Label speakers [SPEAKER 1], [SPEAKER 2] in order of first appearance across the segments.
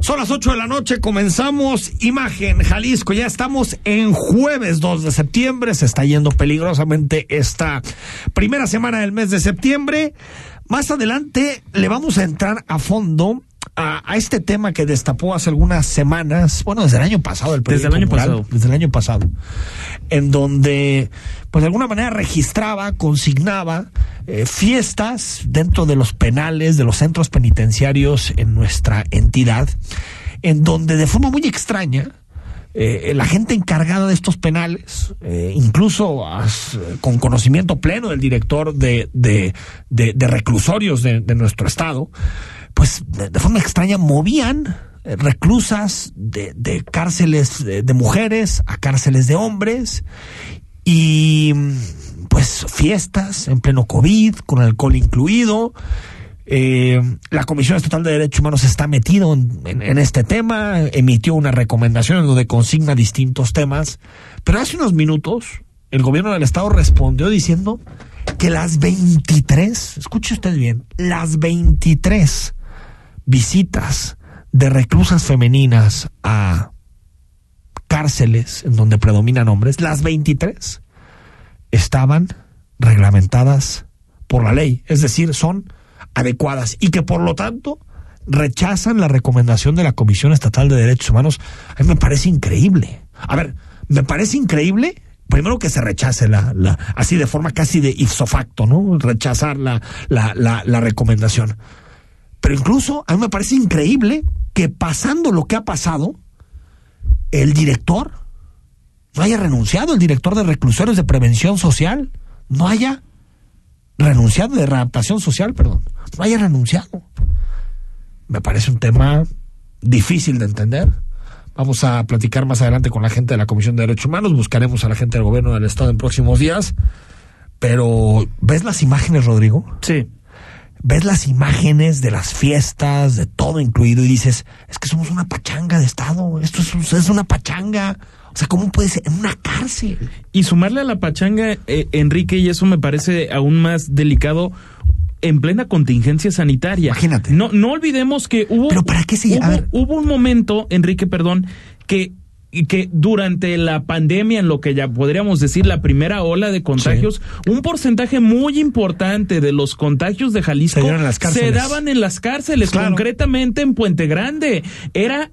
[SPEAKER 1] Son las 8 de la noche, comenzamos Imagen Jalisco, ya estamos en jueves 2 de septiembre, se está yendo peligrosamente esta primera semana del mes de septiembre. Más adelante le vamos a entrar a fondo a, este tema que destapó hace algunas semanas, bueno, desde el año pasado, el
[SPEAKER 2] desde el año pasado,
[SPEAKER 1] desde el año pasado, en donde, pues de alguna manera registraba, consignaba eh, fiestas dentro de los penales, de los centros penitenciarios en nuestra entidad, en donde de forma muy extraña, eh, la gente encargada de estos penales, eh, incluso con conocimiento pleno del director de, de, reclusorios de, nuestro estado, pues de, forma extraña movían reclusas de, cárceles de mujeres a cárceles de hombres y pues fiestas en pleno COVID, con alcohol incluido. Eh, la Comisión Estatal de Derechos Humanos está metido en, este tema, emitió una recomendación en donde consigna distintos temas, pero hace unos minutos el gobierno del estado respondió diciendo que las 23, escuche usted bien, las 23 visitas de reclusas femeninas a cárceles en donde predominan hombres, las 23 estaban reglamentadas por la ley, es decir, son adecuadas y que por lo tanto rechazan la recomendación de la Comisión Estatal de Derechos Humanos. A mí me parece increíble. A ver, me parece increíble primero que se rechace la, la así de forma casi de ipso facto, ¿no? Rechazar la, la, la, la recomendación. Pero incluso a mí me parece increíble que pasando lo que ha pasado, el director no haya renunciado el director de reclusorios de prevención social, no haya renunciado de readaptación social, perdón, no haya renunciado. Me parece un tema difícil de entender. Vamos a platicar más adelante con la gente de la Comisión de Derechos Humanos, buscaremos a la gente del gobierno del Estado en próximos días. Pero, ¿ves las imágenes, Rodrigo?
[SPEAKER 2] Sí.
[SPEAKER 1] Ves las imágenes de las fiestas, de todo incluido, y dices, es que somos una pachanga de Estado, esto es, es una pachanga. O sea, ¿cómo puede ser? En una cárcel.
[SPEAKER 2] Y sumarle a la pachanga, eh, Enrique, y eso me parece aún más delicado, en plena contingencia sanitaria.
[SPEAKER 1] Imagínate.
[SPEAKER 2] No, no olvidemos que hubo.
[SPEAKER 1] Pero ¿para qué se
[SPEAKER 2] hubo, hubo un momento, Enrique, perdón, que que durante la pandemia, en lo que ya podríamos decir la primera ola de contagios, un porcentaje muy importante de los contagios de Jalisco se, daban en las cárceles, concretamente en Puente Grande. Era,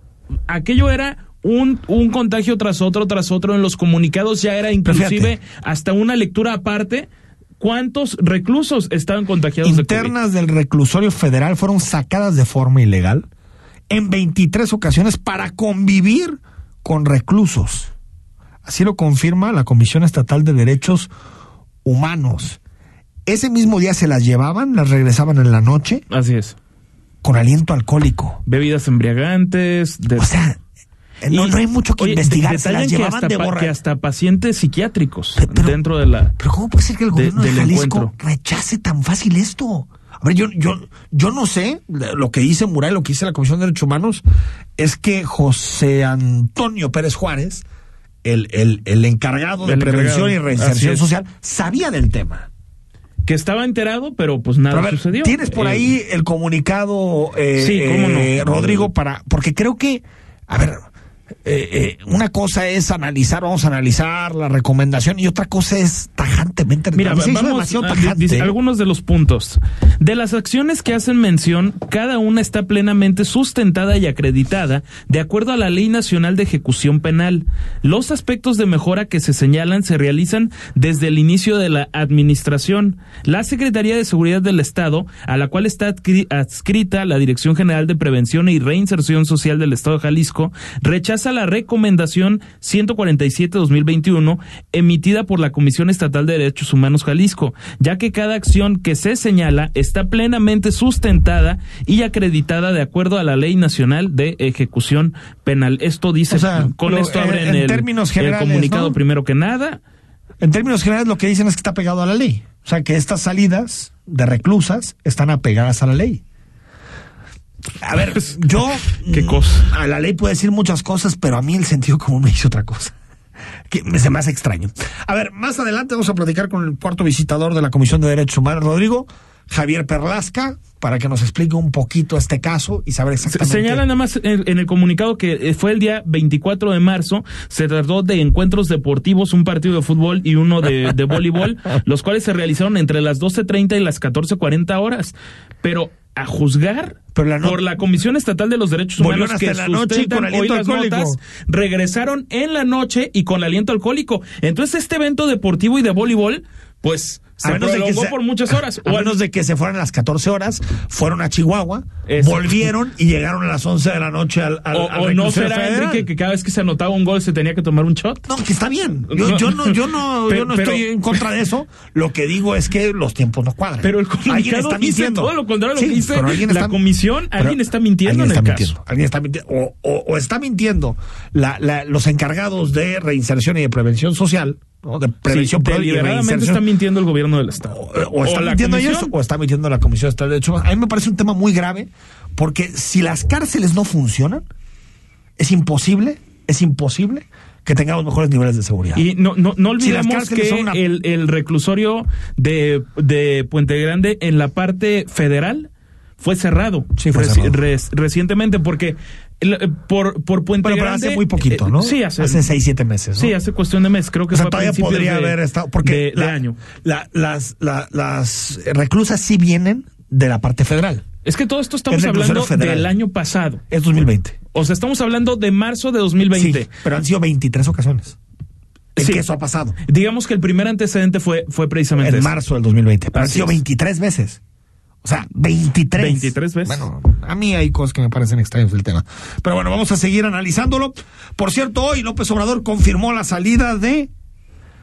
[SPEAKER 2] aquello era un, un contagio tras otro, tras otro. En los comunicados ya era inclusive hasta una lectura aparte. ¿Cuántos reclusos estaban contagiados
[SPEAKER 1] Internas del reclusorio federal fueron sacadas de forma ilegal en 23 ocasiones para convivir con reclusos. Así lo confirma la Comisión Estatal de Derechos Humanos. Ese mismo día se las llevaban, las regresaban en la noche.
[SPEAKER 2] Así es.
[SPEAKER 1] Con aliento alcohólico.
[SPEAKER 2] Bebidas embriagantes.
[SPEAKER 1] De... O sea, no, hay mucho que investigar. Se las llevaban
[SPEAKER 2] que hasta, hasta pacientes psiquiátricos dentro de la.
[SPEAKER 1] Pero ¿cómo puede ser que el gobierno de, Jalisco rechace tan fácil esto? A ver, yo, yo, yo no sé, lo que dice Mural, lo que dice la Comisión de Derechos Humanos, es que José Antonio Pérez Juárez, el, el, el encargado de prevención y reinserción social, sabía del tema
[SPEAKER 2] que estaba enterado, pero pues nada sucedió.
[SPEAKER 1] Tienes por ahí eh, el comunicado, eh, sí, ¿cómo no? Eh, Rodrigo, para, porque creo que, a ver, eh, eh, una cosa es analizar, vamos a analizar la recomendación y otra cosa es tajantemente.
[SPEAKER 2] Mira, vamos a, algunos de los puntos. De las acciones que hacen mención, cada una está plenamente sustentada y acreditada de acuerdo a la Ley Nacional de Ejecución Penal. Los aspectos de mejora que se señalan se realizan desde el inicio de la administración. La Secretaría de Seguridad del Estado, a la cual está adscrita la Dirección General de Prevención y Reinserción Social del Estado de Jalisco, rechaza a la recomendación 147-2021 emitida por la Comisión Estatal de Derechos Humanos Jalisco, ya que cada acción que se señala está plenamente sustentada y acreditada de acuerdo a la Ley Nacional de Ejecución Penal. Esto dice, con esto abren el, términos el comunicado primero que nada
[SPEAKER 1] En términos generales, lo que dicen es que está pegado a la ley. O sea, que estas salidas de reclusas están apegadas a la ley. A ver, yo.
[SPEAKER 2] ¿Qué cosa?
[SPEAKER 1] A la ley puede decir muchas cosas, pero a mí el sentido común me dice otra cosa. Que me se me hace extraño. A ver, más adelante vamos a platicar con el cuarto visitador de la Comisión de Derechos Humanos, Rodrigo, Javier Perlasca, para que nos explique un poquito este caso y saber exactamente.
[SPEAKER 2] Señala nada más en, el comunicado que eh, fue el día 24 de marzo, se trató de encuentros deportivos, un partido de fútbol y uno de, de voleibol, los cuales se realizaron entre las 12.30 y las 14.40 horas. Pero a juzgar por la Comisión Estatal de los Derechos Humanos que
[SPEAKER 1] la noche y con
[SPEAKER 2] hoy las notas, regresaron en la noche y con aliento alcohólico. Entonces este evento deportivo y de voleibol, pues se prolongó por muchas horas.
[SPEAKER 1] A menos de que se fueran a las 14 horas, fueron a Chihuahua, volvieron y llegaron a las 11 de la noche al, al
[SPEAKER 2] O, no será, Enrique, que cada vez que se anotaba un gol se tenía que tomar un shot.
[SPEAKER 1] No, que está bien. Yo, yo no, yo no, yo no estoy en contra de eso. Lo que digo es que los tiempos no cuadran.
[SPEAKER 2] Pero el comunicado está mintiendo. todo lo contrario lo que dice la comisión. Alguien está mintiendo en el caso.
[SPEAKER 1] Alguien está mintiendo. O, o, está mintiendo la, la, los encargados de reinserción y de prevención social de prevención
[SPEAKER 2] sí, deliberadamente está mintiendo el gobierno del Estado.
[SPEAKER 1] O, está mintiendo ellos o está mintiendo la Comisión Estatal de Derechos Humanos. A mí me parece un tema muy grave porque si las cárceles no funcionan, es imposible, es imposible que tengamos mejores niveles de seguridad.
[SPEAKER 2] Y no, no, no olvidemos que el, el, reclusorio de, de Puente Grande en la parte federal fue cerrado,
[SPEAKER 1] sí, fue cerrado.
[SPEAKER 2] recientemente porque eh, por, por Puente
[SPEAKER 1] pero,
[SPEAKER 2] Grande.
[SPEAKER 1] hace muy poquito, ¿no?
[SPEAKER 2] Sí, hace.
[SPEAKER 1] Hace seis, siete meses.
[SPEAKER 2] Sí, hace cuestión de meses. Creo que
[SPEAKER 1] o sea, todavía podría haber estado. Porque
[SPEAKER 2] de, año.
[SPEAKER 1] las, las reclusas sí vienen de la parte federal.
[SPEAKER 2] Es que todo esto estamos hablando del año pasado.
[SPEAKER 1] Es 2020.
[SPEAKER 2] O sea, estamos hablando de marzo de 2020. Sí,
[SPEAKER 1] pero han sido 23 ocasiones. En sí. que eso ha pasado.
[SPEAKER 2] Digamos que el primer antecedente fue, fue precisamente.
[SPEAKER 1] En marzo del 2020. Pero han sido 23 veces. O sea, 23.
[SPEAKER 2] 23 veces.
[SPEAKER 1] Bueno, a mí hay cosas que me parecen extrañas del tema. Pero bueno, vamos a seguir analizándolo. Por cierto, hoy López Obrador confirmó la salida de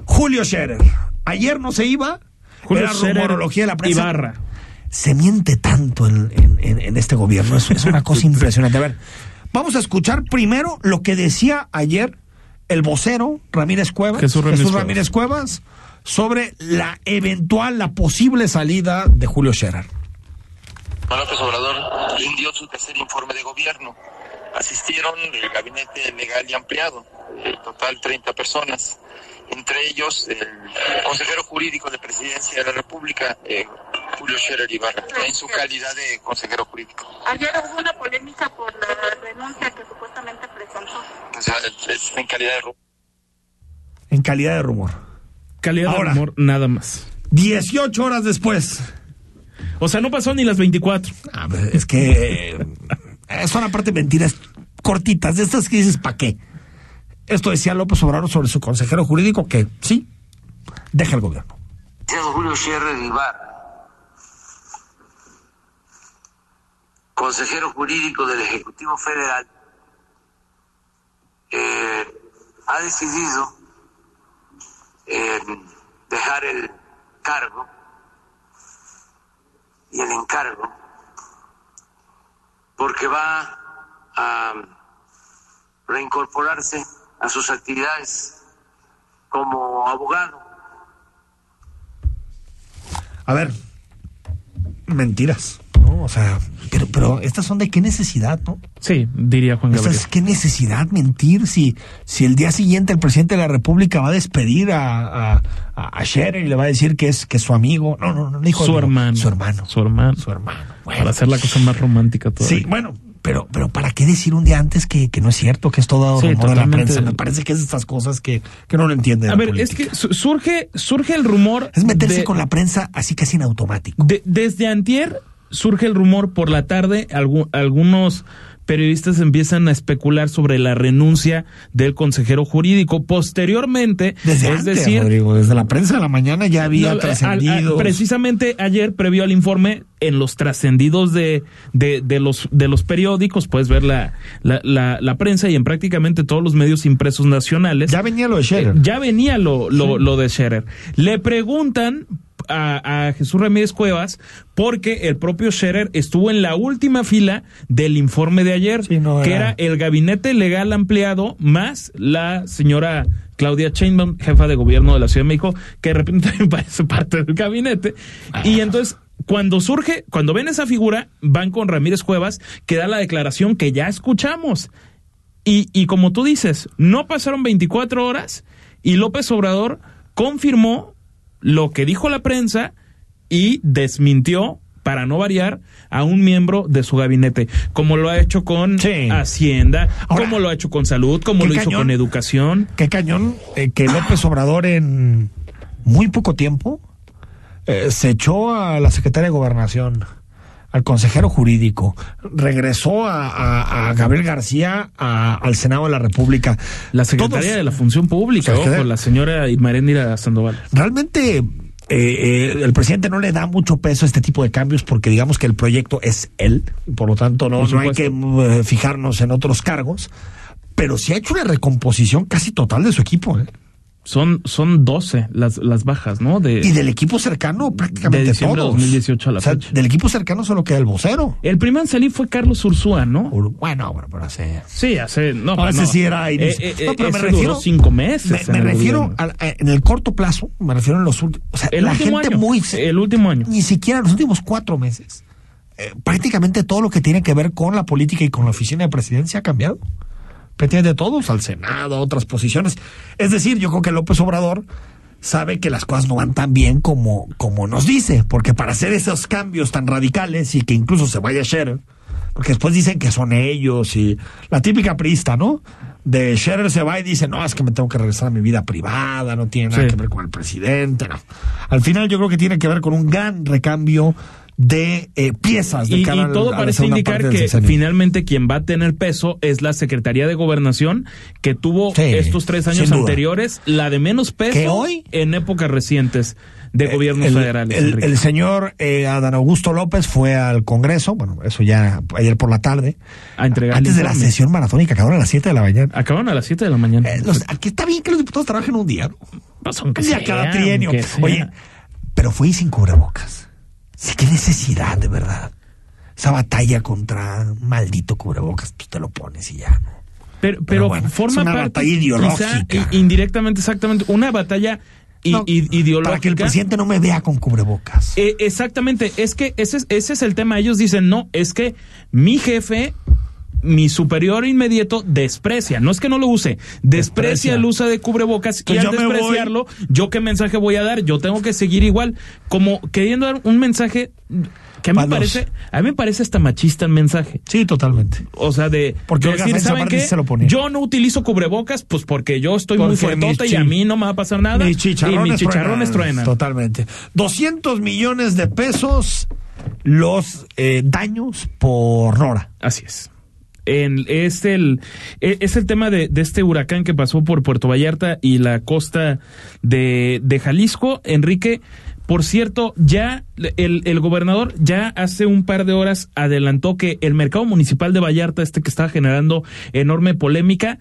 [SPEAKER 1] Julio Scherer. Ayer no se iba.
[SPEAKER 2] Julio era rumorología de la prensa. Ibarra.
[SPEAKER 1] Se miente tanto en, en, en este gobierno. Es, es una cosa impresionante. A ver, vamos a escuchar primero lo que decía ayer el vocero Ramírez Cuevas.
[SPEAKER 2] Jesús Ramírez,
[SPEAKER 1] Jesús Ramírez Cuevas. Cuevas sobre la eventual, la posible salida de Julio Scherer.
[SPEAKER 3] López Obrador rindió su tercer informe de gobierno. Asistieron el gabinete legal y ampliado, en total 30 personas, entre ellos el consejero jurídico de Presidencia de la República, eh, Julio Scherer Ibarra, en su calidad de consejero jurídico.
[SPEAKER 4] Ayer hubo una polémica por la renuncia que supuestamente presentó.
[SPEAKER 3] O sea, es en calidad de rumor.
[SPEAKER 1] En calidad de rumor.
[SPEAKER 2] Calidad Ahora, de rumor, nada más.
[SPEAKER 1] 18 horas después.
[SPEAKER 2] O sea, no pasó ni las 24.
[SPEAKER 1] Ah, es que eh, son aparte mentiras cortitas, de estas que dices, ¿para qué? Esto decía López Obrador sobre su consejero jurídico que sí, deja el gobierno.
[SPEAKER 3] Julio Sierra consejero jurídico del Ejecutivo Federal, eh, ha decidido eh, dejar el cargo y el encargo, porque va a reincorporarse a sus actividades como abogado.
[SPEAKER 1] A ver, mentiras, ¿no? O sea, pero, pero estas son de qué necesidad, ¿no?
[SPEAKER 2] Sí, diría Juan Gabriel.
[SPEAKER 1] ¿Qué necesidad mentir si, si el día siguiente el presidente de la República va a despedir a, a, a Scherer y le va a decir que es, que es su amigo? No, no, no, dijo
[SPEAKER 2] su hermano.
[SPEAKER 1] Su hermano.
[SPEAKER 2] Su hermano.
[SPEAKER 1] Su hermano.
[SPEAKER 2] Para hacer la cosa más romántica todavía.
[SPEAKER 1] Sí, bueno, pero, pero ¿para qué decir un día antes que, que no es cierto, que es todo sí, rumor de la prensa? Me parece que es estas cosas que, que no lo entienden.
[SPEAKER 2] A ver, política. es que surge, surge el rumor.
[SPEAKER 1] Es meterse de, con la prensa así casi en automático.
[SPEAKER 2] De, desde Antier surge el rumor por la tarde, algunos periodistas empiezan a especular sobre la renuncia del consejero jurídico. Posteriormente,
[SPEAKER 1] desde
[SPEAKER 2] es
[SPEAKER 1] antes,
[SPEAKER 2] decir,
[SPEAKER 1] Rodrigo, desde la prensa de la mañana ya había no, trascendido.
[SPEAKER 2] Precisamente ayer, previo al informe, en los trascendidos de, de, de, los, de los periódicos, puedes ver la, la, la, la, prensa y en prácticamente todos los medios impresos nacionales.
[SPEAKER 1] Ya venía lo de Scherer.
[SPEAKER 2] Eh, ya venía lo, lo, sí. lo de Scherer. Le preguntan a, Jesús Ramírez Cuevas porque el propio Scherer estuvo en la última fila del informe de ayer, que era el gabinete legal ampliado más la señora Claudia Sheinbaum, jefa de gobierno de la Ciudad de México, que de repente también parece parte del gabinete. Y entonces cuando surge, cuando ven esa figura, van con Ramírez Cuevas, que da la declaración que ya escuchamos. Y, y como tú dices, no pasaron 24 horas y López Obrador confirmó lo que dijo la prensa y desmintió para no variar, a un miembro de su gabinete, como lo ha hecho con Hacienda, como lo ha hecho con Salud, como lo hizo con Educación.
[SPEAKER 1] Qué cañón eh, que López Obrador en muy poco tiempo eh, se echó a la secretaria de Gobernación, al consejero jurídico, regresó a, Gabriel García al Senado de la República.
[SPEAKER 2] La secretaria de la Función Pública, ojo, la señora Imaréndira Sandoval.
[SPEAKER 1] Realmente eh, eh, el presidente no le da mucho peso a este tipo de cambios porque digamos que el proyecto es él, por lo tanto no, no hay que fijarnos en otros cargos, pero sí ha hecho una recomposición casi total de su equipo. ¿eh?
[SPEAKER 2] Son, son 12 las, las bajas, ¿no?
[SPEAKER 1] De, y del equipo cercano prácticamente
[SPEAKER 2] de diciembre todos. 2018 a la fecha.
[SPEAKER 1] Del equipo cercano solo queda el vocero.
[SPEAKER 2] El primero en salir fue Carlos Ursúa, ¿no?
[SPEAKER 1] bueno, bueno, pero hace...
[SPEAKER 2] Sí, hace... No,
[SPEAKER 1] no sí era...
[SPEAKER 2] Eh, eh, no, pero me refiero... cinco meses.
[SPEAKER 1] Me, refiero eh, en el corto plazo, me refiero en los últimos... O sea,
[SPEAKER 2] el
[SPEAKER 1] la gente
[SPEAKER 2] año,
[SPEAKER 1] muy...
[SPEAKER 2] El último año.
[SPEAKER 1] Ni siquiera los últimos cuatro meses. prácticamente todo lo que tiene que ver con la política y con la oficina de presidencia ha cambiado de todos, al Senado, a otras posiciones. Es decir, yo creo que López Obrador sabe que las cosas no van tan bien como, como nos dice, porque para hacer esos cambios tan radicales y que incluso se vaya Scherer, porque después dicen que son ellos y la típica prista, ¿no? De Scherer se va y dice, no, es que me tengo que regresar a mi vida privada, no tiene nada que ver con el presidente, no. Al final yo creo que tiene que ver con un gran recambio de eh, piezas de
[SPEAKER 2] y, y todo parece indicar que finalmente quien va a tener peso es la Secretaría de Gobernación que tuvo estos tres años anteriores la de menos peso
[SPEAKER 1] hoy,
[SPEAKER 2] en épocas recientes de eh, gobiernos federales.
[SPEAKER 1] El, señor eh, Adán Augusto López fue al Congreso, bueno, eso ya ayer por la tarde,
[SPEAKER 2] a entregar
[SPEAKER 1] antes de la sesión maratónica, acabaron a las 7 de la mañana.
[SPEAKER 2] Acabaron a las 7 de la mañana.
[SPEAKER 1] aquí está bien que los diputados trabajen un día, ¿no?
[SPEAKER 2] Pues un día
[SPEAKER 1] cada trienio. Oye, pero fue sin cubrebocas. Sí, qué necesidad, de verdad. Esa batalla contra un maldito cubrebocas, pues te lo pones y ya, ¿no?
[SPEAKER 2] Pero, pero, forma
[SPEAKER 1] una
[SPEAKER 2] parte,
[SPEAKER 1] batalla ideológica.
[SPEAKER 2] indirectamente, exactamente, una batalla ideológica.
[SPEAKER 1] Para que el presidente no me vea con cubrebocas.
[SPEAKER 2] Eh, exactamente, es que ese, ese es el tema. Ellos dicen, no, es que mi jefe mi superior inmediato desprecia, no es que no lo use, desprecia, el uso de cubrebocas y al despreciarlo, yo qué mensaje voy a dar, yo tengo que seguir igual, como queriendo dar un mensaje que a mí me parece, a mí me parece hasta machista el mensaje.
[SPEAKER 1] Sí, totalmente.
[SPEAKER 2] O sea, de
[SPEAKER 1] porque decir, ¿saben qué?
[SPEAKER 2] Yo no utilizo cubrebocas, pues porque yo estoy muy fuertota y a mí no me va a pasar nada.
[SPEAKER 1] Mis chicharrones,
[SPEAKER 2] y mis chicharrones truenan.
[SPEAKER 1] Totalmente. 200 millones de pesos los eh, daños por Nora.
[SPEAKER 2] Así es es el e, es el tema de, este huracán que pasó por Puerto Vallarta y la costa de, de Jalisco. Enrique, por cierto, ya el, el, gobernador ya hace un par de horas adelantó que el mercado municipal de Vallarta, este que está generando enorme polémica,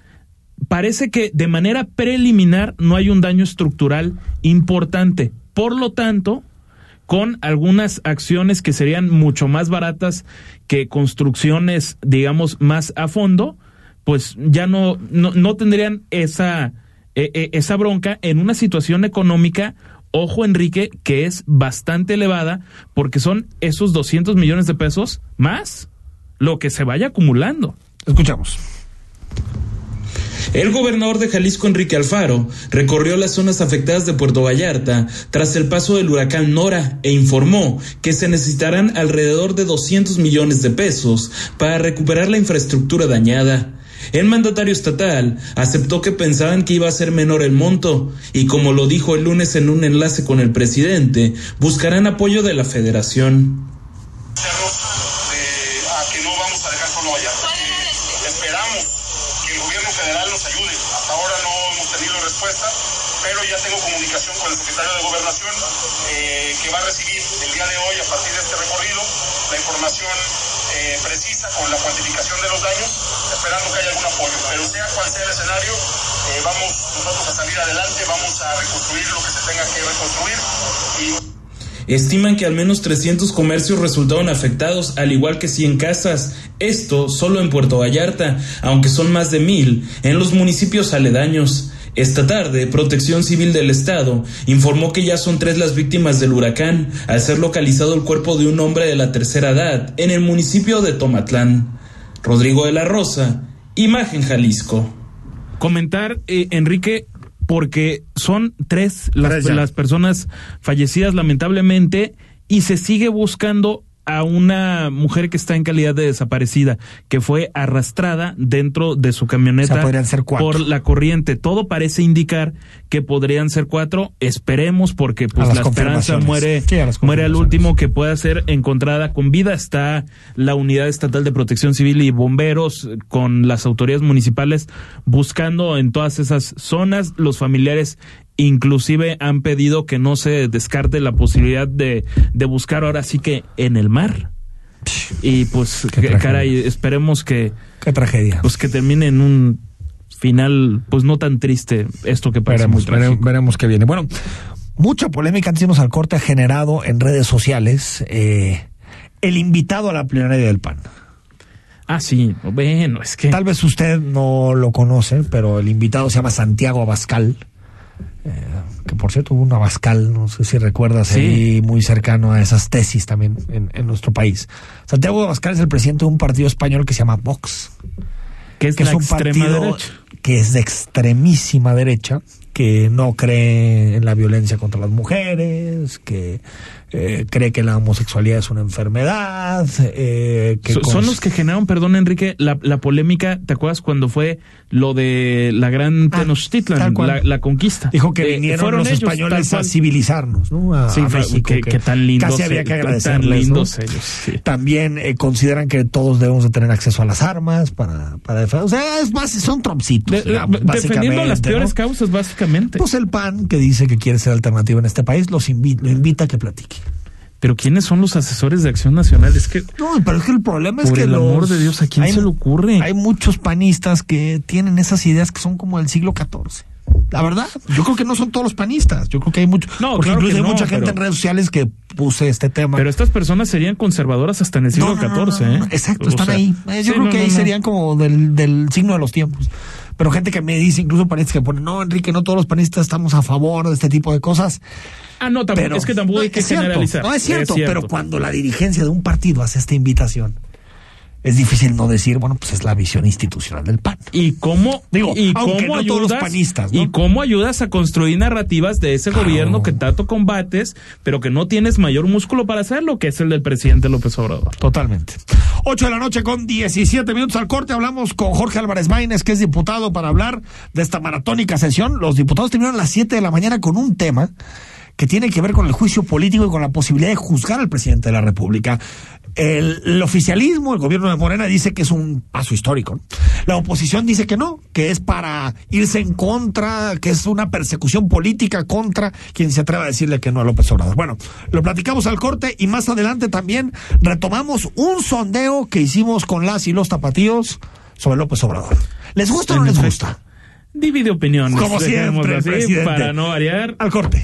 [SPEAKER 2] parece que de manera preliminar no hay un daño estructural importante. Por lo tanto, con algunas acciones que serían mucho más baratas que construcciones, digamos, más a fondo, pues ya no, no, tendrían esa, e, e, esa bronca en una situación económica, ojo Enrique, que es bastante elevada, porque son esos 200 millones de pesos más lo que se vaya acumulando.
[SPEAKER 1] Escuchamos.
[SPEAKER 5] El gobernador de Jalisco, Enrique Alfaro, recorrió las zonas afectadas de Puerto Vallarta tras el paso del huracán Nora e informó que se necesitarán alrededor de 200 millones de pesos para recuperar la infraestructura dañada. El mandatario estatal aceptó que pensaban que iba a ser menor el monto y como lo dijo el lunes en un enlace con el presidente, buscarán apoyo de la federación.
[SPEAKER 6] Eh, precisa con la cuantificación de los daños, esperando que haya algún apoyo. Pero sea cual sea el escenario, eh, vamos nosotros a salir adelante, vamos a reconstruir lo que se tenga que reconstruir. Y...
[SPEAKER 5] estiman que al menos 300 comercios resultaron afectados, al igual que 100 casas. Esto solo en Puerto Vallarta, aunque son más de mil en los municipios aledaños. Esta tarde, Protección Civil del Estado informó que ya son tres las víctimas del huracán, al ser localizado el cuerpo de un hombre de la tercera edad en el municipio de Tomatlán. Rodrigo de la Rosa, Imagen Jalisco.
[SPEAKER 2] Comentar, eh, Enrique, porque son tres las, las personas fallecidas lamentablemente y se sigue buscando a una mujer que está en calidad de desaparecida, que fue arrastrada dentro de su camioneta por la corriente. Todo parece indicar que podrían ser cuatro. Esperemos porque pues la esperanza muere, muere al último que pueda ser encontrada con vida. Está la Unidad Estatal de Protección Civil y bomberos con las autoridades municipales buscando en todas esas zonas. Los familiares Inclusive han pedido que no se descarte la posibilidad de, de buscar ahora sí que en el mar. Y pues, caray, esperemos que...
[SPEAKER 1] Qué tragedia.
[SPEAKER 2] Pues que termine en un final, pues no tan triste esto que pasa.
[SPEAKER 1] Veremos, veremos, qué viene. Bueno, mucha polémica antes de al corte ha generado en redes sociales eh, el invitado a la plenaria del PAN.
[SPEAKER 2] Ah, sí, bueno, es que...
[SPEAKER 1] Tal vez usted no lo conoce, pero el invitado se llama Santiago Abascal. Eh, que por cierto hubo un Abascal, no sé si recuerdas, ahí muy cercano a esas tesis también en, nuestro país. Santiago Abascal es el presidente de un partido español que se llama Vox.
[SPEAKER 2] Que es, un partido
[SPEAKER 1] que es de extremísima derecha, que no cree en la violencia contra las mujeres, que eh, cree que la homosexualidad es una enfermedad. Eh, que
[SPEAKER 2] son los que generaron, perdón Enrique, la, la, polémica, ¿te acuerdas cuando fue lo de la gran ah, Tenochtitlan, la, conquista?
[SPEAKER 1] Dijo que eh, vinieron los españoles a civilizarnos, ¿no? A,
[SPEAKER 2] sí, México, que, tan lindos,
[SPEAKER 1] casi había que agradecerles. También consideran que todos debemos de tener acceso a las armas para, para defender. O sea, es más, son tromcitos.
[SPEAKER 2] defendiendo las peores causas, básicamente.
[SPEAKER 1] Pues el PAN, que dice que quiere ser alternativo en este país, los lo invita a que platique.
[SPEAKER 2] Pero ¿quiénes son los asesores de Acción Nacional? Es que
[SPEAKER 1] no, pero es que el problema es
[SPEAKER 2] por
[SPEAKER 1] que
[SPEAKER 2] el amor de Dios, ¿a quién se le ocurre?
[SPEAKER 1] Hay muchos panistas que tienen esas ideas que son como del siglo XIV. La verdad, yo creo que no son todos los panistas. Yo creo que hay mucho. No, porque incluso hay mucha gente en redes sociales que puse este tema.
[SPEAKER 2] Pero estas personas serían conservadoras hasta en el siglo XIV, ¿eh?
[SPEAKER 1] Exacto, están ahí. Yo creo que ahí serían como del, del signo de los tiempos pero gente que me dice, incluso panistas que ponen, no, Enrique, no todos los panistas estamos a favor de este tipo de cosas.
[SPEAKER 2] Ah, no, tampoco, es que tampoco hay que generalizar.
[SPEAKER 1] no, es cierto, pero cuando la dirigencia de un partido hace esta invitación, es difícil no decir, bueno, pues es la visión institucional del PAN.
[SPEAKER 2] ¿Y cómo,
[SPEAKER 1] Digo,
[SPEAKER 2] y
[SPEAKER 1] cómo ayudas, los panistas,
[SPEAKER 2] ¿Y cómo ayudas a construir narrativas de ese gobierno que tanto combates, pero que no tienes mayor músculo para hacerlo, que es el del presidente López Obrador?
[SPEAKER 1] Totalmente. 8 de la noche con 17 minutos al corte. Hablamos con Jorge Álvarez Maínez, que es diputado, para hablar de esta maratónica sesión. Los diputados terminaron a las 7 de la mañana con un tema que tiene que ver con el juicio político y con la posibilidad de juzgar al presidente de la República. El, oficialismo, el gobierno de Morena dice que es un paso histórico. La oposición dice que no, que es para irse en contra, que es una persecución política contra quien se atreva a decirle que no a López Obrador. Bueno, lo platicamos al corte y más adelante también retomamos un sondeo que hicimos con las y los tapatíos sobre López Obrador. ¿Les gusta o no les gusta?
[SPEAKER 2] Divide opiniones.
[SPEAKER 1] Como siempre,
[SPEAKER 2] para no variar.
[SPEAKER 1] Al corte.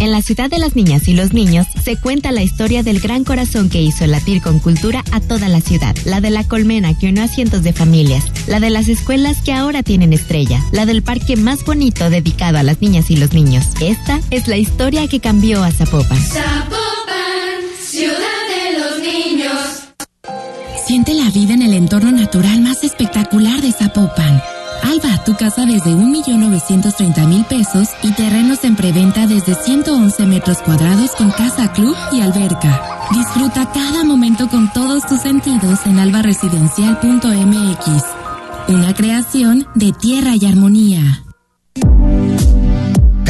[SPEAKER 7] En la ciudad de las niñas y los niños se cuenta la historia del gran corazón que hizo latir con cultura a toda la ciudad. La de la colmena que unió a cientos de familias. La de las escuelas que ahora tienen estrella. La del parque más bonito dedicado a las niñas y los niños. Esta es la historia que cambió a Zapopan.
[SPEAKER 8] Zapopan, ciudad de los niños.
[SPEAKER 9] Siente la vida en el entorno natural más espectacular de Zapopan Alba, tu casa desde 1.930.000 pesos y terrenos en preventa desde 111 metros cuadrados con casa club y alberca. Disfruta cada momento con todos tus sentidos en albaresidencial.mx. Una creación de tierra y armonía.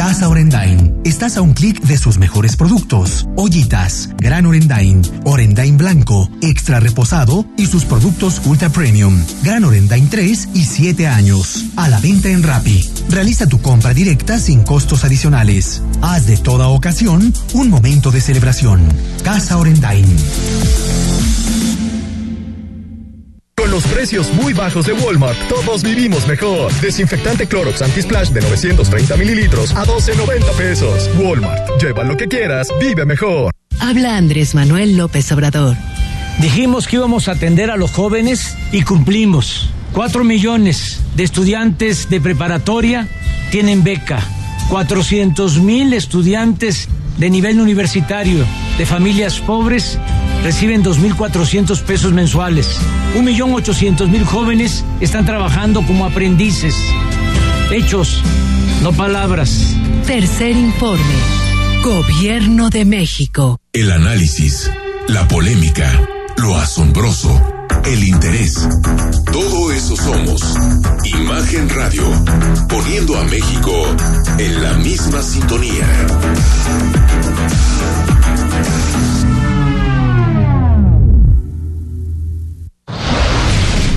[SPEAKER 10] Casa Orendain. Estás a un clic de sus mejores productos. Ollitas, Gran Orendain, Orendain Blanco, Extra Reposado y sus productos Ultra Premium. Gran Orendain 3 y 7 años. A la venta en Rappi. Realiza tu compra directa sin costos adicionales. Haz de toda ocasión un momento de celebración. Casa Orendain.
[SPEAKER 11] Con los precios muy bajos de Walmart, todos vivimos mejor. Desinfectante Clorox Anti-Splash de 930 mililitros a 12.90 pesos. Walmart, lleva lo que quieras, vive mejor.
[SPEAKER 12] Habla Andrés Manuel López Obrador.
[SPEAKER 13] Dijimos que íbamos a atender a los jóvenes y cumplimos. Cuatro millones de estudiantes de preparatoria tienen beca. 400 mil estudiantes de nivel universitario de familias pobres reciben 2.400 pesos mensuales. 1.800.000 jóvenes están trabajando como aprendices. Hechos, no palabras.
[SPEAKER 12] Tercer informe. Gobierno de México.
[SPEAKER 14] El análisis, la polémica, lo asombroso, el interés. Todo eso somos. Imagen Radio, poniendo a México en la misma sintonía.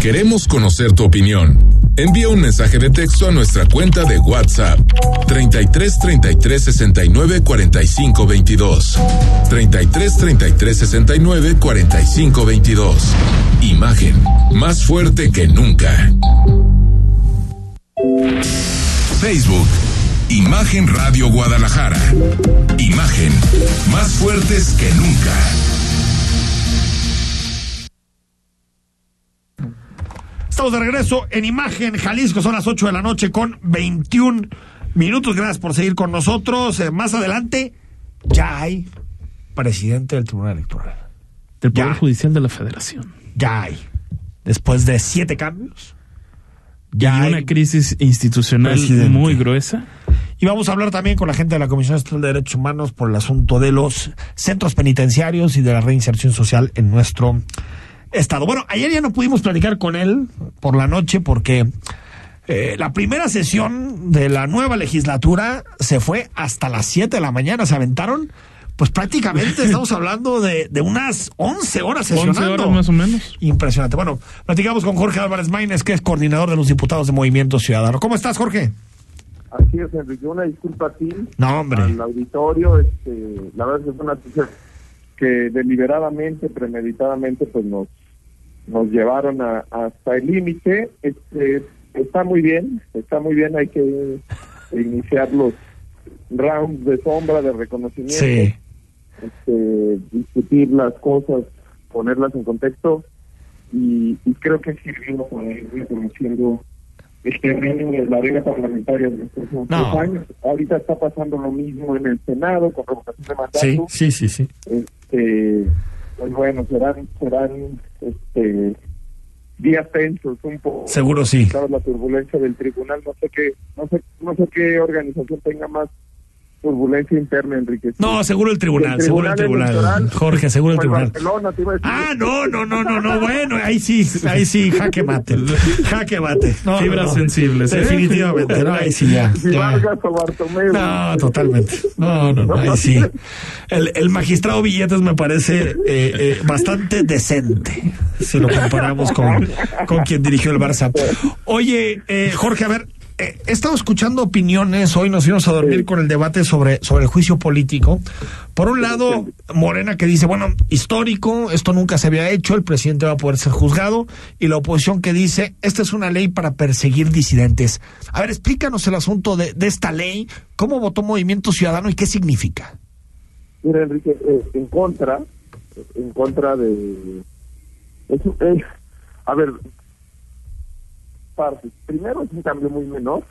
[SPEAKER 14] Queremos conocer tu opinión. Envía un mensaje de texto a nuestra cuenta de WhatsApp 33 33 69 45 22. 33 33 69 45 22. Imagen más fuerte que nunca. Facebook Imagen Radio Guadalajara. Imagen más fuertes que nunca.
[SPEAKER 1] Estamos de regreso en Imagen Jalisco, son las 8 de la noche con 21 minutos. Gracias por seguir con nosotros. Eh, más adelante ya hay presidente del Tribunal Electoral.
[SPEAKER 2] Del Poder Judicial de la Federación.
[SPEAKER 1] Ya hay. Después de siete cambios.
[SPEAKER 2] Ya y hay una crisis institucional presidente. muy gruesa.
[SPEAKER 1] Y vamos a hablar también con la gente de la Comisión Estatal de Derechos Humanos por el asunto de los centros penitenciarios y de la reinserción social en nuestro estado. Bueno, ayer ya no pudimos platicar con él por la noche porque eh, la primera sesión de la nueva legislatura se fue hasta las 7 de la mañana. Se aventaron, pues prácticamente estamos hablando de, de unas 11 horas sesionando.
[SPEAKER 2] 11 horas más o menos.
[SPEAKER 1] Impresionante. Bueno, platicamos con Jorge Álvarez Maínez, que es coordinador de los diputados de Movimiento Ciudadano. ¿Cómo estás, Jorge?
[SPEAKER 15] Así es, Enrique. Una disculpa a ti.
[SPEAKER 1] No, hombre.
[SPEAKER 15] Al auditorio. Este, la verdad es que es una que deliberadamente, premeditadamente, pues nos nos llevaron a, hasta el límite. Este, está muy bien, está muy bien, hay que iniciar los rounds de sombra, de reconocimiento, este, discutir las cosas, ponerlas en contexto y, creo que sirvió para ir reconociendo el terreno de la arena parlamentaria de estos no. años. Ahorita está pasando lo mismo en el Senado con revocación de mandato.
[SPEAKER 1] Sí, sí, sí, sí.
[SPEAKER 15] Este, pues bueno, serán, serán este, días tensos un poco.
[SPEAKER 1] Seguro sí.
[SPEAKER 15] La turbulencia del tribunal, no sé qué, no sé, no sé qué organización tenga más turbulencia interna, Enrique.
[SPEAKER 1] No, seguro el tribunal, seguro el tribunal. Jorge, seguro el tribunal. ah, no, no, no, no, no, bueno, ahí sí, ahí sí, jaque mate. Jaque mate.
[SPEAKER 2] No, Fibras sensibles.
[SPEAKER 1] ¿eh? Definitivamente, no, ahí sí ya. No, totalmente. No, no, no, ahí sí. El, el magistrado Billetes me parece eh, eh, bastante decente, si lo comparamos con, con quien dirigió el Barça. Oye, eh, Jorge, a ver, he estado escuchando opiniones, hoy nos fuimos a dormir con el debate sobre, sobre el juicio político. Por un lado, Morena que dice, bueno, histórico, esto nunca se había hecho, el presidente va a poder ser juzgado, y la oposición que dice, esta es una ley para perseguir disidentes. A ver, explícanos el asunto de, de esta ley, cómo votó Movimiento Ciudadano y qué significa.
[SPEAKER 15] Mira, Enrique, eh, en contra, en contra de... Eh, a ver, partes. Primero es un cambio muy menor,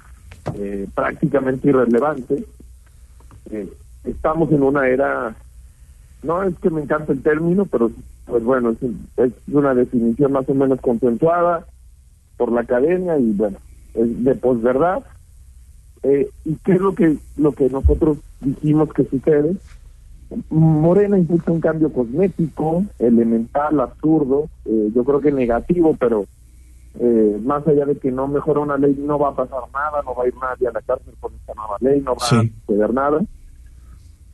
[SPEAKER 15] eh, prácticamente irrelevante. Eh, estamos en una era, no es que me encanta el término, pero pues bueno, es, es, una definición más o menos consensuada por la academia y bueno, de posverdad. Eh, ¿Y qué es lo que, lo que nosotros dijimos que sucede? Morena impulsa un cambio cosmético, elemental, absurdo, eh, yo creo que negativo, pero eh, más allá de que no mejora una ley, no va a pasar nada, no va a ir nadie a la cárcel con esta nueva ley, no va a suceder nada.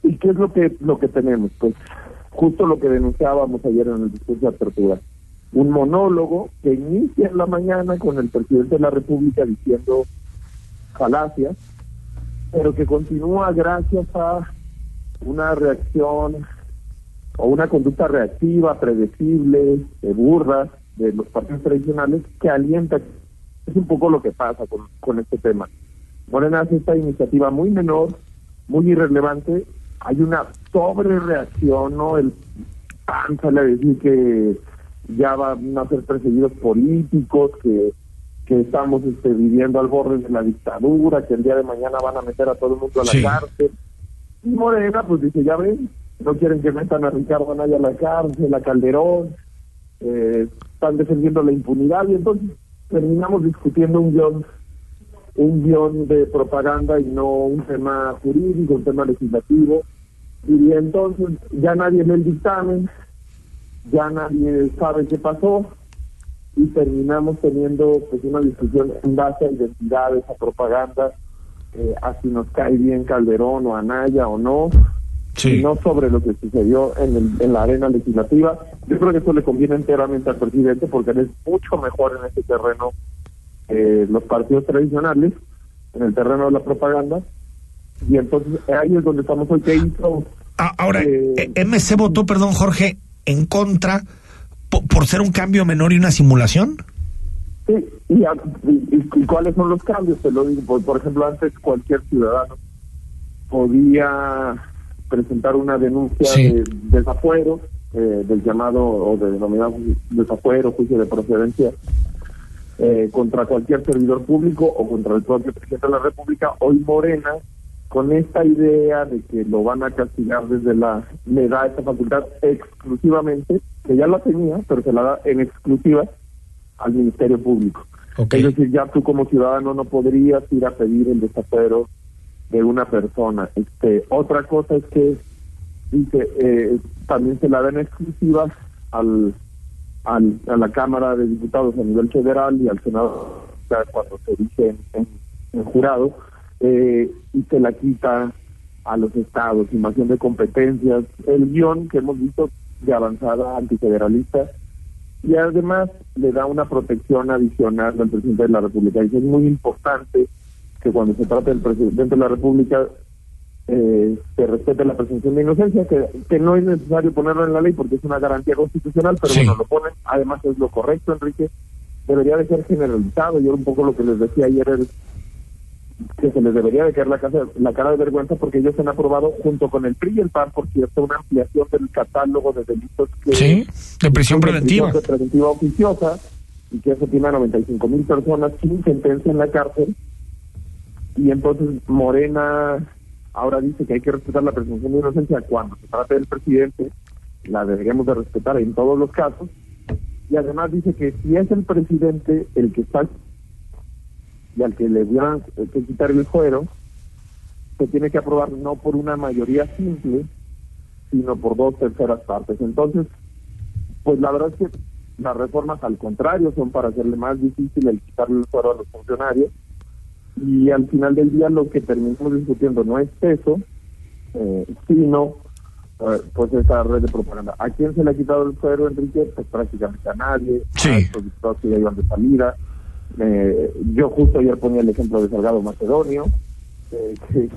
[SPEAKER 15] ¿Y qué es lo que lo que tenemos? Pues justo lo que denunciábamos ayer en el discurso de apertura. Un monólogo que inicia en la mañana con el presidente de la República diciendo falacias, pero que continúa gracias a una reacción o una conducta reactiva, predecible, de de los partidos tradicionales que alienta. Es un poco lo que pasa con, con este tema. Morena hace esta iniciativa muy menor, muy irrelevante. Hay una sobre reacción, ¿no? El PAN sale a decir que ya van a ser perseguidos políticos, que, que estamos este, viviendo al borde de la dictadura, que el día de mañana van a meter a todo el mundo a la cárcel. Y Morena, pues dice, ya ven, no quieren que metan a Ricardo Anaya a la cárcel, a Calderón, eh, están defendiendo la impunidad y entonces terminamos discutiendo un guion un guion de propaganda y no un tema jurídico, un tema legislativo. Y entonces ya nadie lee el dictamen, ya nadie sabe qué pasó y terminamos teniendo pues una discusión en base a identidades, a propaganda, eh, a si nos cae bien Calderón o Anaya o no, y no sobre lo que sucedió en, en la arena legislativa. Yo creo que eso le conviene enteramente al presidente porque él es mucho mejor en ese terreno que los partidos tradicionales, en el terreno de la propaganda. Y entonces ahí es donde estamos hoy. ¿Qué hizo?
[SPEAKER 1] Ah, ahora, eh, eh, MC votó, perdón Jorge, en contra por, ser un cambio menor y una simulación.
[SPEAKER 15] Sí, y, y, cuáles son los cambios? Te lo digo, por, por ejemplo, antes cualquier ciudadano podía presentar una denuncia de desafuero, eh, del llamado o de denominado desafuero, juicio de procedencia, eh, contra cualquier servidor público o contra el propio presidente de la República. Hoy Morena, con esta idea de que lo van a castigar desde la, le da esta facultad exclusivamente, que ya la tenía, pero se la da en exclusiva al Ministerio Público. Es decir, ya tú como ciudadano no podrías ir a pedir el desafuero de una persona. Este, otra cosa es que dice eh, también se la dan exclusiva al, al, a la Cámara de Diputados a nivel federal y al Senado cuando se dice en, jurado eh, y se la quita a los estados, invasión de competencias, el guion que hemos visto de avanzada antifederalista y además le da una protección adicional al presidente de la República. Y es muy importante que cuando se trata del presidente de la República eh, se respete la presunción de inocencia, que, que no es necesario ponerlo en la ley porque es una garantía constitucional, pero bueno, lo ponen, además es lo correcto, Enrique, debería de ser generalizado, yo un poco lo que les decía ayer es que se les debería de caer la, casa, la cara de vergüenza porque ellos han aprobado junto con el PRI y el PAN, por cierto, una ampliación del catálogo de delitos que...
[SPEAKER 1] Sí, de prisión preventiva.
[SPEAKER 15] De preventiva. oficiosa, y que eso tiene a 95 mil personas sin sentencia en la cárcel, y entonces Morena ahora dice que hay que respetar la presunción de inocencia cuando se trate del presidente, la deberíamos de respetar en todos los casos, y además dice que si es el presidente el que está y al que le hubieran que quitar el fuero, se tiene que aprobar no por una mayoría simple, sino por dos terceras partes. Entonces, pues la verdad es que las reformas al contrario son para hacerle más difícil el quitarle el fuero a los funcionarios y al final del día lo que terminamos discutiendo no es eso, eh, sino eh, pues esa red de propaganda. ¿A quién se le ha quitado el fuero, Enrique? Pues prácticamente a nadie,
[SPEAKER 1] sí.
[SPEAKER 15] a diputados que ya iban de salida. Eh, yo justo ayer ponía el ejemplo de Salgado Macedonio, que,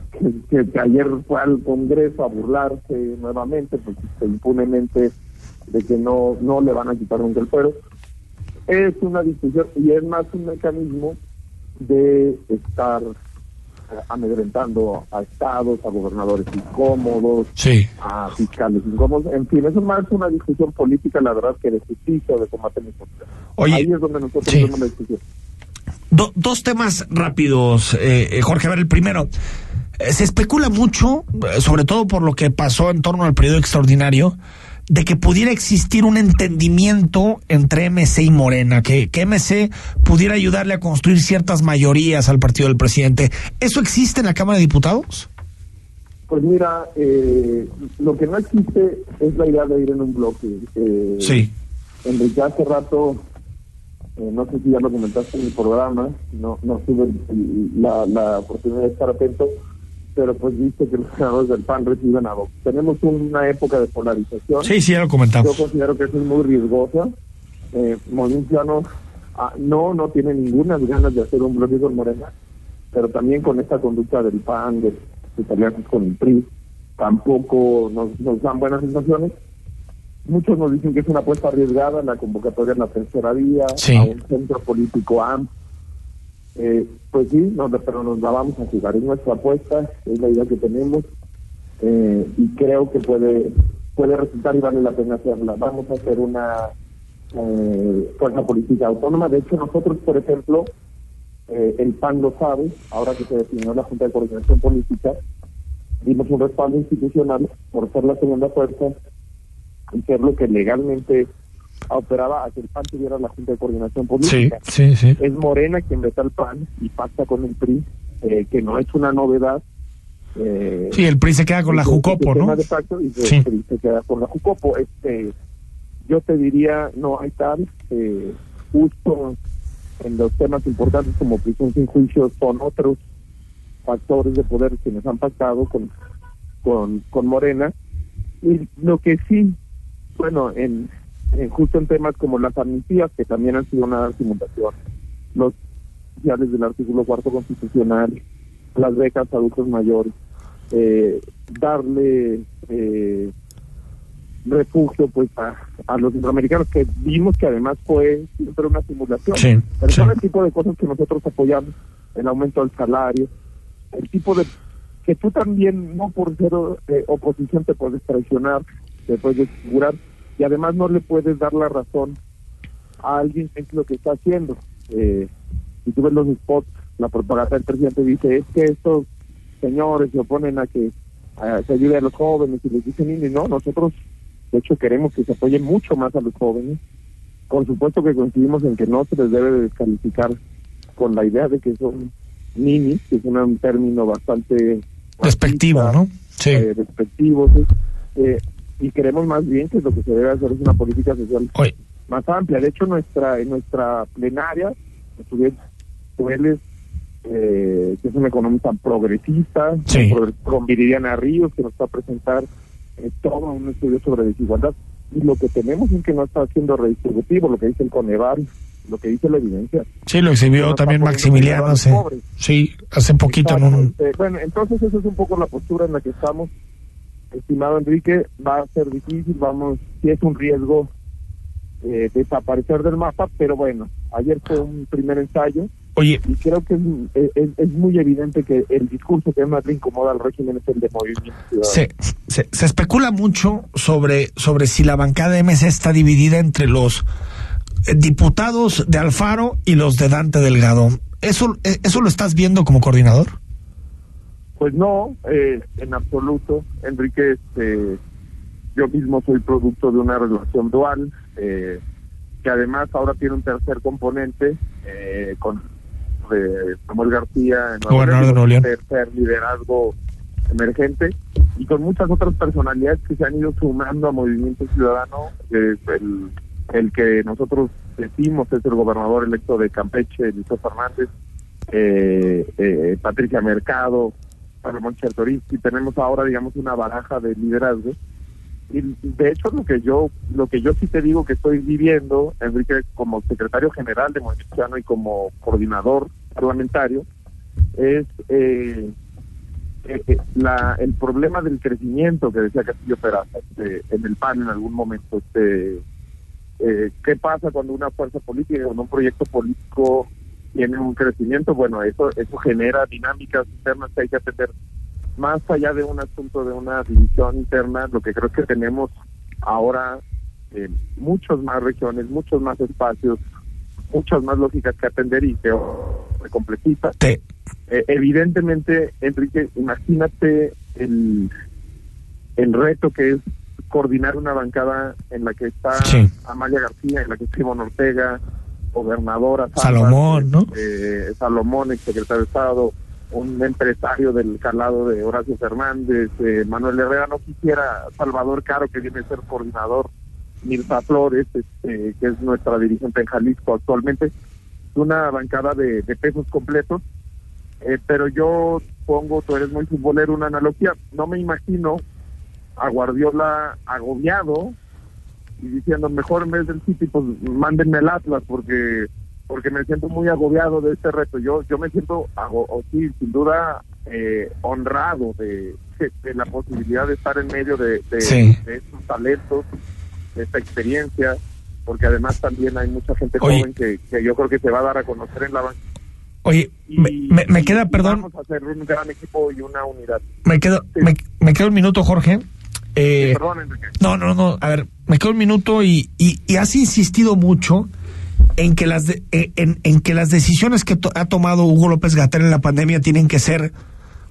[SPEAKER 15] que, ayer fue al Congreso a burlarse nuevamente, pues impunemente de que no, no le van a quitar nunca el fuero. Es una discusión y es más un mecanismo de estar eh, amedrentando a estados, a gobernadores incómodos, a fiscales incómodos. En fin, eso es más una discusión política, la verdad, que de justicia o de combate a la Ahí es donde nosotros tenemos la discusión.
[SPEAKER 1] dos temas rápidos, eh, eh, Jorge. A ver, el primero. Se especula mucho, sobre todo por lo que pasó en torno al periodo extraordinario, de que pudiera existir un entendimiento entre MC y Morena, que, que MC pudiera ayudarle a construir ciertas mayorías al partido del presidente. ¿Eso existe en la Cámara de Diputados?
[SPEAKER 15] Pues mira, eh, lo que no existe es la idea de ir en un bloque. Eh,
[SPEAKER 1] sí.
[SPEAKER 15] Enrique, hace rato, eh, no sé si ya lo comentaste en mi programa, no, no tuve la, la oportunidad de estar atento, pero pues viste que los senadores del PAN reciben a Vox. Tenemos una época de polarización.
[SPEAKER 1] Sí, sí, ya lo comentamos.
[SPEAKER 15] Yo considero que eso es muy riesgosa. Eh, Movimiento ah, no, no tiene ninguna ganas de hacer un bloque con Morena, pero también con esta conducta del PAN, de alianzas con el PRI, tampoco nos, nos dan buenas sensaciones. Muchos nos dicen que es una apuesta arriesgada la convocatoria en la tercera vía, a un centro político amplio. Eh, pues sí, no, pero nos la vamos a jugar. Es nuestra apuesta, es la idea que tenemos eh, y creo que puede puede resultar y vale la pena hacerla. Vamos a hacer una eh, fuerza política autónoma. De hecho, nosotros, por ejemplo, eh, el PAN lo sabe, ahora que se definió la Junta de Coordinación Política, dimos un respaldo institucional por ser la segunda fuerza y ser lo que legalmente operaba a que el PAN tuviera la Junta de Coordinación Política.
[SPEAKER 1] Sí, sí,
[SPEAKER 15] Es Morena quien veta el PAN y pacta con el PRI, eh, que no es una novedad.
[SPEAKER 1] Eh, sí, el PRI se queda con la Jucopo, ¿no?
[SPEAKER 15] De facto, y el PRI se queda con la Jucopo. Este, yo te diría, no hay tal, eh, justo en los temas importantes como prisión sin juicio son otros factores de poder que nos han pactado con, con, con Morena. Y lo que sí, bueno, en, justo en temas como las amnistías, que también han sido una simulación, los oficiales del artículo cuarto constitucional, las becas a adultos mayores, eh, darle eh, refugio pues a, a, los centroamericanos que vimos que además fue siempre una simulación. Pero son el tipo de cosas que nosotros apoyamos el aumento del salario el tipo de que tú también no por ser eh, oposición te puedes traicionar te puedes desfigurar y además no le puedes dar la razón a alguien que es lo que está haciendo eh, si tú ves los spots la propaganda del presidente dice es que estos señores se oponen a que se ayude a los jóvenes y les dicen y no nosotros de hecho, queremos que se apoye mucho más a los jóvenes. Por supuesto que coincidimos en que no se les debe descalificar con la idea de que son ninis, que es un término bastante...
[SPEAKER 1] Despectivo, ¿no?
[SPEAKER 15] Sí. Eh, despectivo, eh, y queremos más bien que lo que se debe hacer es una política social más amplia. De hecho, nuestra en nuestra plenaria, Tueles, eh, que es un economista progresista, con Viridiana Ríos, que nos va a presentar eh, todo un estudio sobre desigualdad. Y lo que tenemos es que no está haciendo redistributivo, lo que dice el Coneval, lo que dice la evidencia.
[SPEAKER 1] Sí, lo exhibió también Maximiliano, sí. sí, hace poquito. En un...
[SPEAKER 15] Bueno, entonces esa es un poco la postura en la que estamos. Estimado Enrique, va a ser difícil, vamos, si es un riesgo eh, desaparecer del mapa, pero bueno, ayer fue un primer ensayo
[SPEAKER 1] Oye.
[SPEAKER 15] Y creo que es, es, muy evidente que el discurso que más le incomoda al régimen es el de movimiento
[SPEAKER 1] se, se, se, especula mucho sobre, sobre si la bancada de MC está dividida entre los diputados de Alfaro y los de Dante Delgado. ¿Eso, eh, eso lo estás viendo como coordinador?
[SPEAKER 15] Pues no, eh, en absoluto. Enrique, este, yo mismo soy producto de una relación dual, que además ahora tiene un tercer componente con de Samuel García en
[SPEAKER 1] León,
[SPEAKER 15] tercer liderazgo emergente y con muchas otras personalidades que se han ido sumando a Movimiento Ciudadano, el, el que nosotros decimos es el gobernador electo de Campeche, Luis Fernández, eh, eh, Patricia Mercado, Ramón Chertoriski, tenemos ahora digamos una baraja de liderazgo. Y de hecho lo que yo lo que yo sí te digo que estoy viviendo Enrique como secretario general de Movimiento y como coordinador parlamentario es eh, eh, eh, la el problema del crecimiento que decía Castillo Peraza este, en el PAN en algún momento este qué pasa cuando una fuerza política cuando un proyecto político tiene un crecimiento bueno eso eso genera dinámicas internas que hay que atender más allá de un asunto de una división interna, lo que creo que tenemos ahora eh, muchos más regiones, muchos más espacios, muchas más lógicas que atender y que se completiza. Eh, evidentemente, Enrique, imagínate el, el reto que es coordinar una bancada en la que está Amalia García, en la que está Ivonne Ortega, gobernadora
[SPEAKER 1] Salomón, ¿no?
[SPEAKER 15] Eh, Salomón, secretario de Estado, un empresario del calado de Horacio Fernández, eh, Manuel Herrera, no quisiera Salvador Caro, que viene a ser coordinador, Mirza Flores, este, que es nuestra dirigente en Jalisco actualmente, una bancada de, pesos completos, eh, pero yo pongo, tú eres muy futbolero, una analogía, no me imagino a Guardiola agobiado y diciendo mejor en vez del City pues mándenme el Atlas porque porque me siento muy agobiado de este reto yo yo me siento o sí sin duda eh, honrado de, de, la posibilidad de estar en medio de, de, estos talentos de esta experiencia porque además también hay mucha gente joven que, que, yo creo que se va a dar a conocer en la banca
[SPEAKER 1] Oye, me, me, queda, perdón.
[SPEAKER 15] Vamos a hacer un gran equipo y una unidad.
[SPEAKER 1] Me quedo, me, me queda un minuto, Jorge. Eh, no, no, no. A ver, me quedo un minuto y, y, has insistido mucho en que las eh, en, en, que las decisiones que ha tomado Hugo López Gatel en la pandemia tienen que ser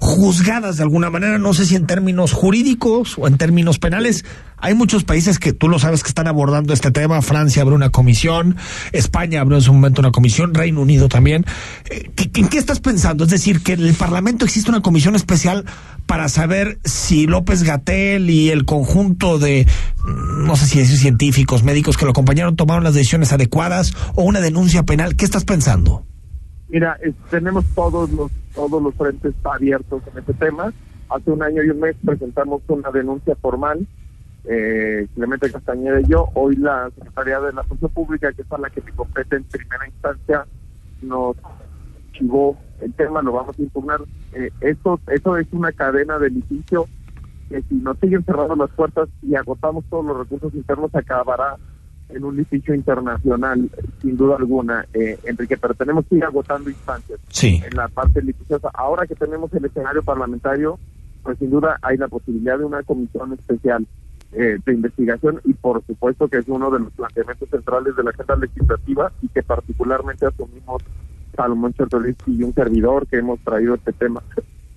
[SPEAKER 1] juzgadas de alguna manera, no sé si en términos jurídicos o en términos penales. Hay muchos países que tú lo sabes que están abordando este tema. Francia abrió una comisión, España abrió en su momento una comisión, Reino Unido también. Eh, ¿En qué estás pensando? Es decir, que en el Parlamento existe una comisión especial para saber si López Gatel y el conjunto de, mm, no sé si es científicos, médicos que lo acompañaron tomaron las decisiones adecuadas o una denuncia penal. ¿Qué estás pensando?
[SPEAKER 15] Mira, tenemos todos los todos los frentes abiertos en este tema. Hace un año y un mes presentamos una denuncia formal, eh, Clemente Castañeda y yo. Hoy la Secretaría de la Función Pública, que es a la que me compete en primera instancia, nos archivó el tema, lo vamos a impugnar. Eh, esto, eso es una cadena de litigio que si nos siguen cerrando las puertas y agotamos todos los recursos internos, acabará en un litigio internacional, sin duda alguna, eh, Enrique, pero tenemos que ir agotando instancias en la parte litigiosa. Ahora que tenemos el escenario parlamentario, pues sin duda hay la posibilidad de una comisión especial eh, de investigación y por supuesto que es uno de los planteamientos centrales de la agenda legislativa y que particularmente asumimos Salomón Chertoris y un servidor que hemos traído este tema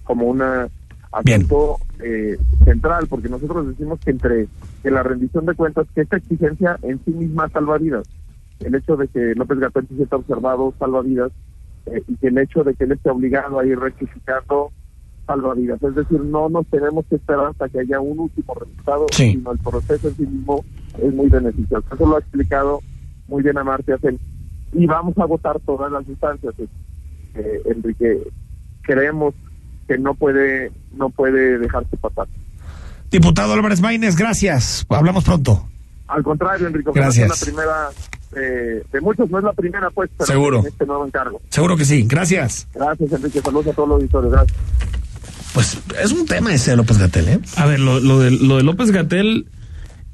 [SPEAKER 15] como una asunto eh, central, porque nosotros decimos que entre que la rendición de cuentas, que esta exigencia en sí misma salva vidas, el hecho de que López Gatell se sienta observado salva vidas, eh, y que el hecho de que él esté obligado a ir rectificando salva vidas. Es decir, no nos tenemos que esperar hasta que haya un último resultado, sino el proceso en sí mismo es muy beneficioso. Eso lo ha explicado muy bien Amartya Sen. Y vamos a votar todas las instancias, eh, Enrique. Creemos que no puede no puede dejarse pasar.
[SPEAKER 1] Diputado Álvarez Maínez, gracias. Hablamos pronto.
[SPEAKER 15] Al contrario, Enrico,
[SPEAKER 1] gracias.
[SPEAKER 15] es la primera eh, de muchos, no es la primera, pues, pero
[SPEAKER 1] Seguro.
[SPEAKER 15] En este nuevo encargo.
[SPEAKER 1] Seguro que sí, gracias.
[SPEAKER 15] Gracias, Enrique. Saludos a todos los auditores. Gracias.
[SPEAKER 1] Pues es un tema ese de López Gatel, ¿eh?
[SPEAKER 2] A ver, lo, lo, de, lo de López Gatel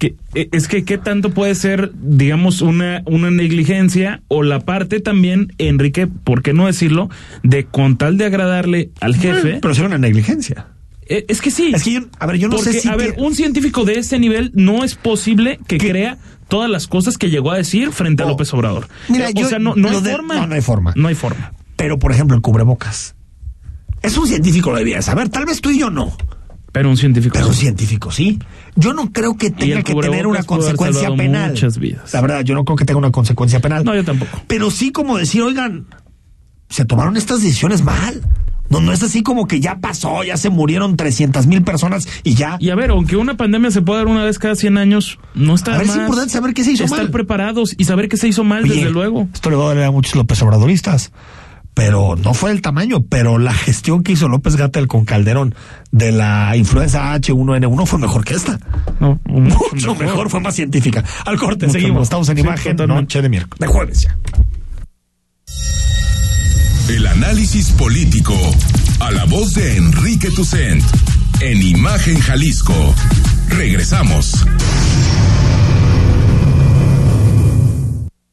[SPEAKER 2] que, eh, es que qué tanto puede ser, digamos, una, una negligencia o la parte también, Enrique, ¿por qué no decirlo? De con tal de agradarle al jefe.
[SPEAKER 1] Pero será una negligencia.
[SPEAKER 2] Eh, es que sí.
[SPEAKER 1] Es que a ver, yo no sé si.
[SPEAKER 2] A ver, un científico de ese nivel no es posible que crea todas las cosas que llegó a decir frente a. López Obrador.
[SPEAKER 1] Mira, o sea, no, no hay forma. No, no hay forma.
[SPEAKER 2] No hay forma.
[SPEAKER 1] Pero, por ejemplo, el cubrebocas. Es un científico, lo debía saber. Tal vez tú y yo no.
[SPEAKER 2] Pero un científico.
[SPEAKER 1] Pero un científico, sí. Yo no creo que tenga que tener una consecuencia penal.
[SPEAKER 2] Muchas vidas.
[SPEAKER 1] La verdad, yo no creo que tenga una consecuencia penal.
[SPEAKER 2] No, yo tampoco.
[SPEAKER 1] Pero sí como decir, oigan, se tomaron estas decisiones mal. No, no es así como que ya pasó, ya se murieron 300 mil personas y ya.
[SPEAKER 2] Y a ver, aunque una pandemia se pueda dar una vez cada 100 años, no está
[SPEAKER 1] a ver, Es importante saber qué se hizo
[SPEAKER 2] mal. Estar preparados y saber qué se hizo mal, desde luego.
[SPEAKER 1] Esto le va a doler a muchos López Obradoristas pero no fue el tamaño, pero la gestión que hizo López Gatel con Calderón de la influenza H1N1 fue mejor que esta. No, mucho mejor. fue más científica. Al corte, seguimos, estamos en imagen, noche de miércoles, de jueves ya.
[SPEAKER 14] El análisis político a la voz de Enrique Tucent en Imagen Jalisco. Regresamos.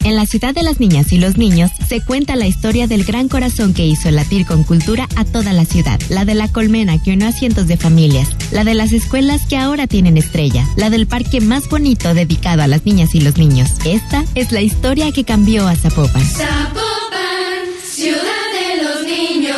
[SPEAKER 7] En la ciudad de las niñas y los niños se cuenta la historia del gran corazón que hizo latir con cultura a toda la ciudad, la de la colmena que unió a cientos de familias, la de las escuelas que ahora tienen estrella, la del parque más bonito dedicado a las niñas y los niños. Esta es la historia que cambió a Zapopan.
[SPEAKER 8] Zapopan, ciudad de los niños.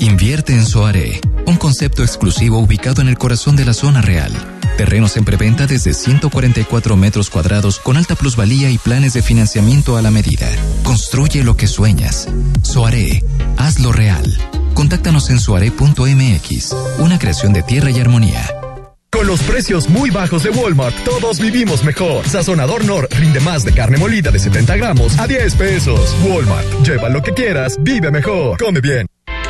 [SPEAKER 16] Invierte en Soare, un concepto exclusivo ubicado en el corazón de la zona real Terrenos en preventa desde 144 metros cuadrados con alta plusvalía y planes de financiamiento a la medida. Construye lo que sueñas. Soaré, hazlo real. Contáctanos en soaré.mx, una creación de tierra y armonía.
[SPEAKER 11] Con los precios muy bajos de Walmart, todos vivimos mejor. Sazonador Nor rinde más de carne molida de 70 gramos a 10 pesos. Walmart, lleva lo que quieras, vive mejor, come bien.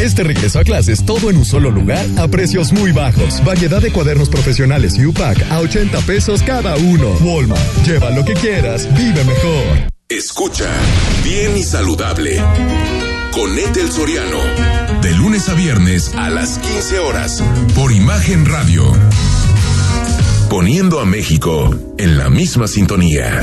[SPEAKER 11] Este regreso a clases todo en un solo lugar a precios muy bajos. Variedad de cuadernos profesionales y UPAC a 80 pesos cada uno. Walmart, lleva lo que quieras, vive mejor.
[SPEAKER 14] Escucha bien y saludable con Etel Soriano. De lunes a viernes a las 15 horas por Imagen Radio. Poniendo a México en la misma sintonía.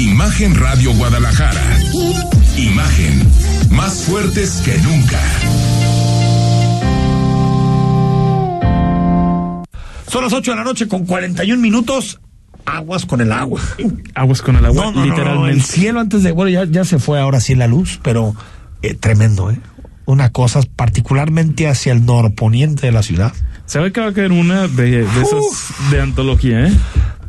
[SPEAKER 14] Imagen Radio Guadalajara. Imagen, más fuertes que nunca.
[SPEAKER 1] Son las 8 de la noche con 41 minutos. Aguas con el agua.
[SPEAKER 2] Aguas con el agua,
[SPEAKER 1] No, no, no,
[SPEAKER 2] literalmente.
[SPEAKER 1] no, el cielo antes de. Bueno, ya, ya se fue ahora sí la luz, pero eh, tremendo, ¿eh? Una cosa, particularmente hacia el norponiente de la ciudad.
[SPEAKER 2] Se ve que va a caer una de, de esas de antología, ¿eh?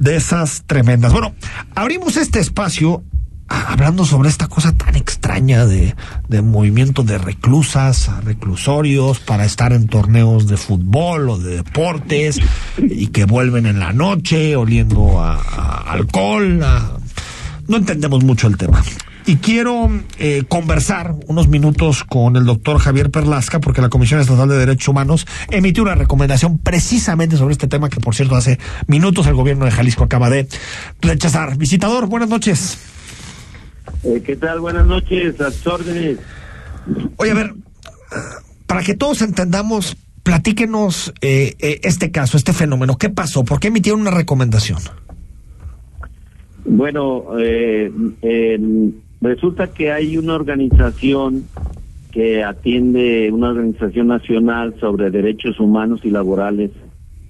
[SPEAKER 1] De esas tremendas. Bueno, abrimos este espacio ah, hablando sobre esta cosa tan extraña de, de movimiento de reclusas, reclusorios para estar en torneos de fútbol o de deportes y que vuelven en la noche oliendo a, a alcohol. No entendemos mucho el tema. Y quiero eh, conversar unos minutos con el doctor Javier Perlasca, porque la Comisión Estatal de Derechos Humanos emitió una recomendación precisamente sobre este tema que, por cierto, hace minutos el gobierno de Jalisco acaba de rechazar. Visitador, buenas noches.
[SPEAKER 17] Eh, ¿Qué tal? Buenas noches, a sus órdenes.
[SPEAKER 1] Oye, a ver, para que todos entendamos, platíquenos eh, este caso, este fenómeno. ¿Qué pasó? ¿Por qué emitieron una recomendación?
[SPEAKER 17] Bueno, eh, en- resulta que hay una organización que atiende, una organización nacional sobre derechos humanos y laborales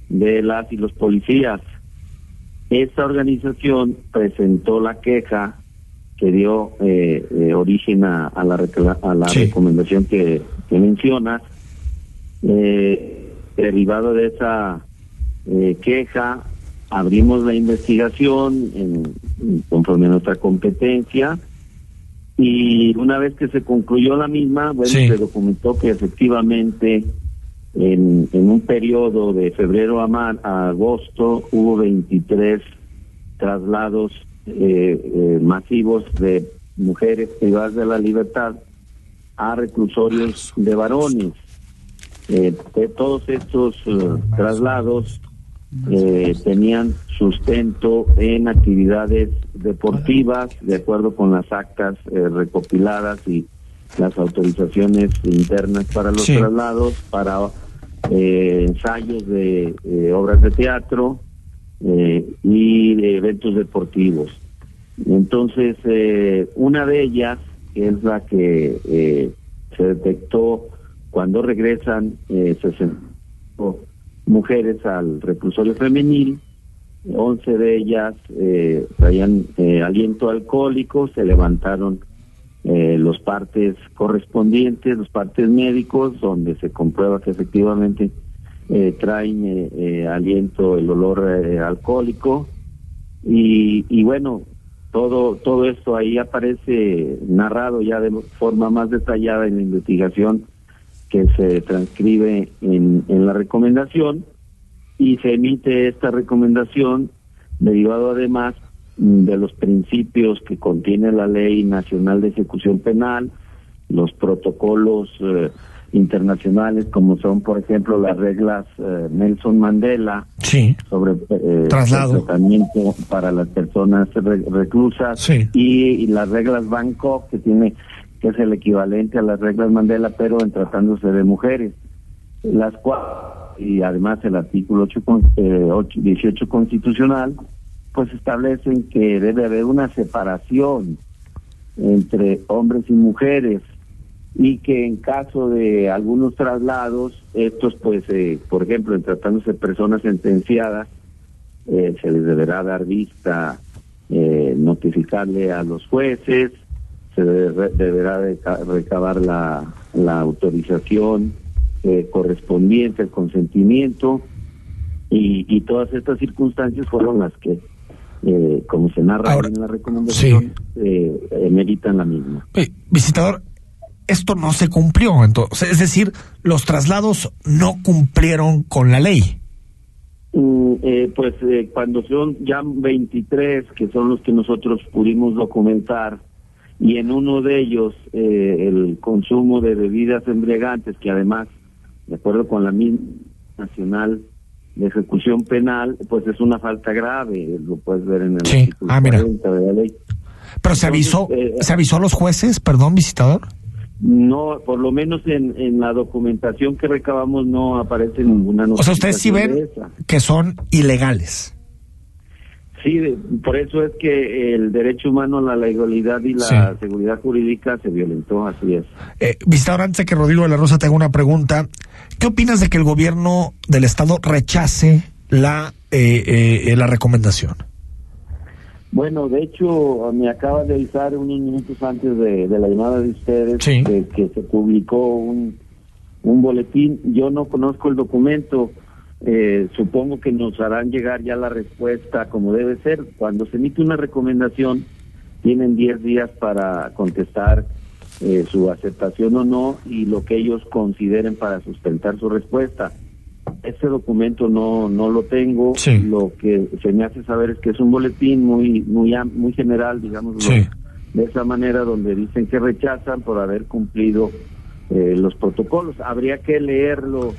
[SPEAKER 17] de las y los policías. Esta organización presentó la queja que dio eh, eh, origen a, a la, a la recomendación que, que mencionas. Eh, derivado de esa queja, abrimos la investigación en, conforme a nuestra competencia y una vez que se concluyó la misma, bueno,
[SPEAKER 1] Sí.
[SPEAKER 17] se documentó que efectivamente en, en un periodo de febrero a, mar- a agosto hubo 23 traslados eh, eh, masivos de mujeres privadas de la libertad a reclusorios de varones. Eh, de todos estos eh, traslados eh, tenían sustento en actividades deportivas, de acuerdo con las actas eh, recopiladas y las autorizaciones internas para los
[SPEAKER 18] Sí.
[SPEAKER 17] traslados, para eh, ensayos de eh, obras de teatro eh, y de eventos deportivos. Entonces, eh, una de ellas, es la que se detectó cuando regresan eh, 60 mujeres al reclusorio femenil, 11 de ellas eh, traían eh, aliento alcohólico, se levantaron eh, los partes correspondientes, los partes médicos, donde se comprueba que efectivamente eh, traen eh, aliento, el olor alcohólico. Y, y bueno, todo, todo esto ahí aparece narrado ya de forma más detallada en la investigación que se transcribe en, en la recomendación y se emite esta recomendación derivado además de los principios que contiene la Ley Nacional de Ejecución Penal, los protocolos eh, internacionales como son por ejemplo las reglas eh, Nelson Mandela
[SPEAKER 1] Sí.
[SPEAKER 17] sobre eh,
[SPEAKER 1] Traslado.
[SPEAKER 17] el tratamiento para las personas re- reclusas
[SPEAKER 1] Sí.
[SPEAKER 17] y, y las reglas Bangkok que tiene que es el equivalente a las reglas Mandela pero en tratándose de mujeres las cuales y además el artículo 8, con- eh, 8 18 constitucional pues establecen que debe haber una separación entre hombres y mujeres y que en caso de algunos traslados, estos pues, eh, por ejemplo, en tratándose de personas sentenciadas, eh, se les deberá dar vista, eh, notificarle a los jueces, se debe- deberá de ca- recabar la, la autorización eh, correspondiente, el consentimiento, y, y todas estas circunstancias fueron las que, eh, como se narra
[SPEAKER 1] Ahora,
[SPEAKER 17] en la recomendación, eh, eh, meritan la misma.
[SPEAKER 1] Visitador, esto no se cumplió. Entonces, es decir, los traslados no cumplieron con la ley.
[SPEAKER 17] Mm, eh, pues eh, cuando son ya 23, que son los que nosotros pudimos documentar, y en uno de ellos eh, el consumo de bebidas embriagantes, que además, de acuerdo con la misma nacional de ejecución penal, pues es una falta grave, lo puedes ver en el
[SPEAKER 1] Sí.
[SPEAKER 17] artículo
[SPEAKER 1] Ah, mira.
[SPEAKER 17] 40 de la ley.
[SPEAKER 1] Pero se avisó,
[SPEAKER 17] eh,
[SPEAKER 1] se avisó a los jueces, perdón, visitador.
[SPEAKER 17] No, por lo menos en, en la documentación que recabamos no aparece ninguna
[SPEAKER 1] O sea, ustedes sí ven que son ilegales.
[SPEAKER 17] Sí, de- por eso es que el derecho humano a la legalidad y la
[SPEAKER 1] Sí.
[SPEAKER 17] seguridad jurídica se violentó, así es.
[SPEAKER 1] Eh, visitador, antes de que Rodrigo de la Rosa te haga una pregunta, ¿qué opinas de que el gobierno del estado rechace la, eh, eh, la recomendación?
[SPEAKER 17] Bueno, de hecho, me acaba de avisar unos minutos antes de, de la llamada de ustedes
[SPEAKER 1] Sí.
[SPEAKER 17] que, que se publicó un, un boletín. Yo no conozco el documento. Eh, supongo que nos harán llegar ya la respuesta como debe ser. Cuando se emite una recomendación, tienen 10 días para contestar eh, su aceptación o no y lo que ellos consideren para sustentar su respuesta. Ese documento no no lo tengo.
[SPEAKER 1] Sí.
[SPEAKER 17] Lo que se me hace saber es que es un boletín muy muy muy general, digamos,
[SPEAKER 1] Sí.
[SPEAKER 17] de esa manera donde dicen que rechazan por haber cumplido eh, los protocolos. Habría que leerlo.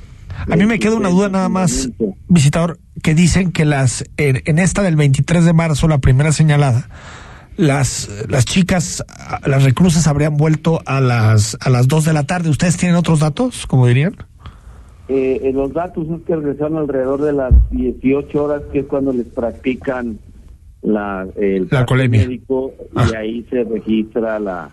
[SPEAKER 1] A mí me queda una duda nada más, visitador, que dicen que las en, en esta del 23 de marzo, la primera señalada, las las chicas, ah, las reclusas habrían vuelto a las a las 2 de la tarde. ¿Ustedes tienen otros datos, como dirían?
[SPEAKER 17] Eh, los datos es que regresaron alrededor de las 18 horas, que es cuando les practican la, el
[SPEAKER 1] La
[SPEAKER 17] médico
[SPEAKER 1] Ah.
[SPEAKER 17] y ahí se registra la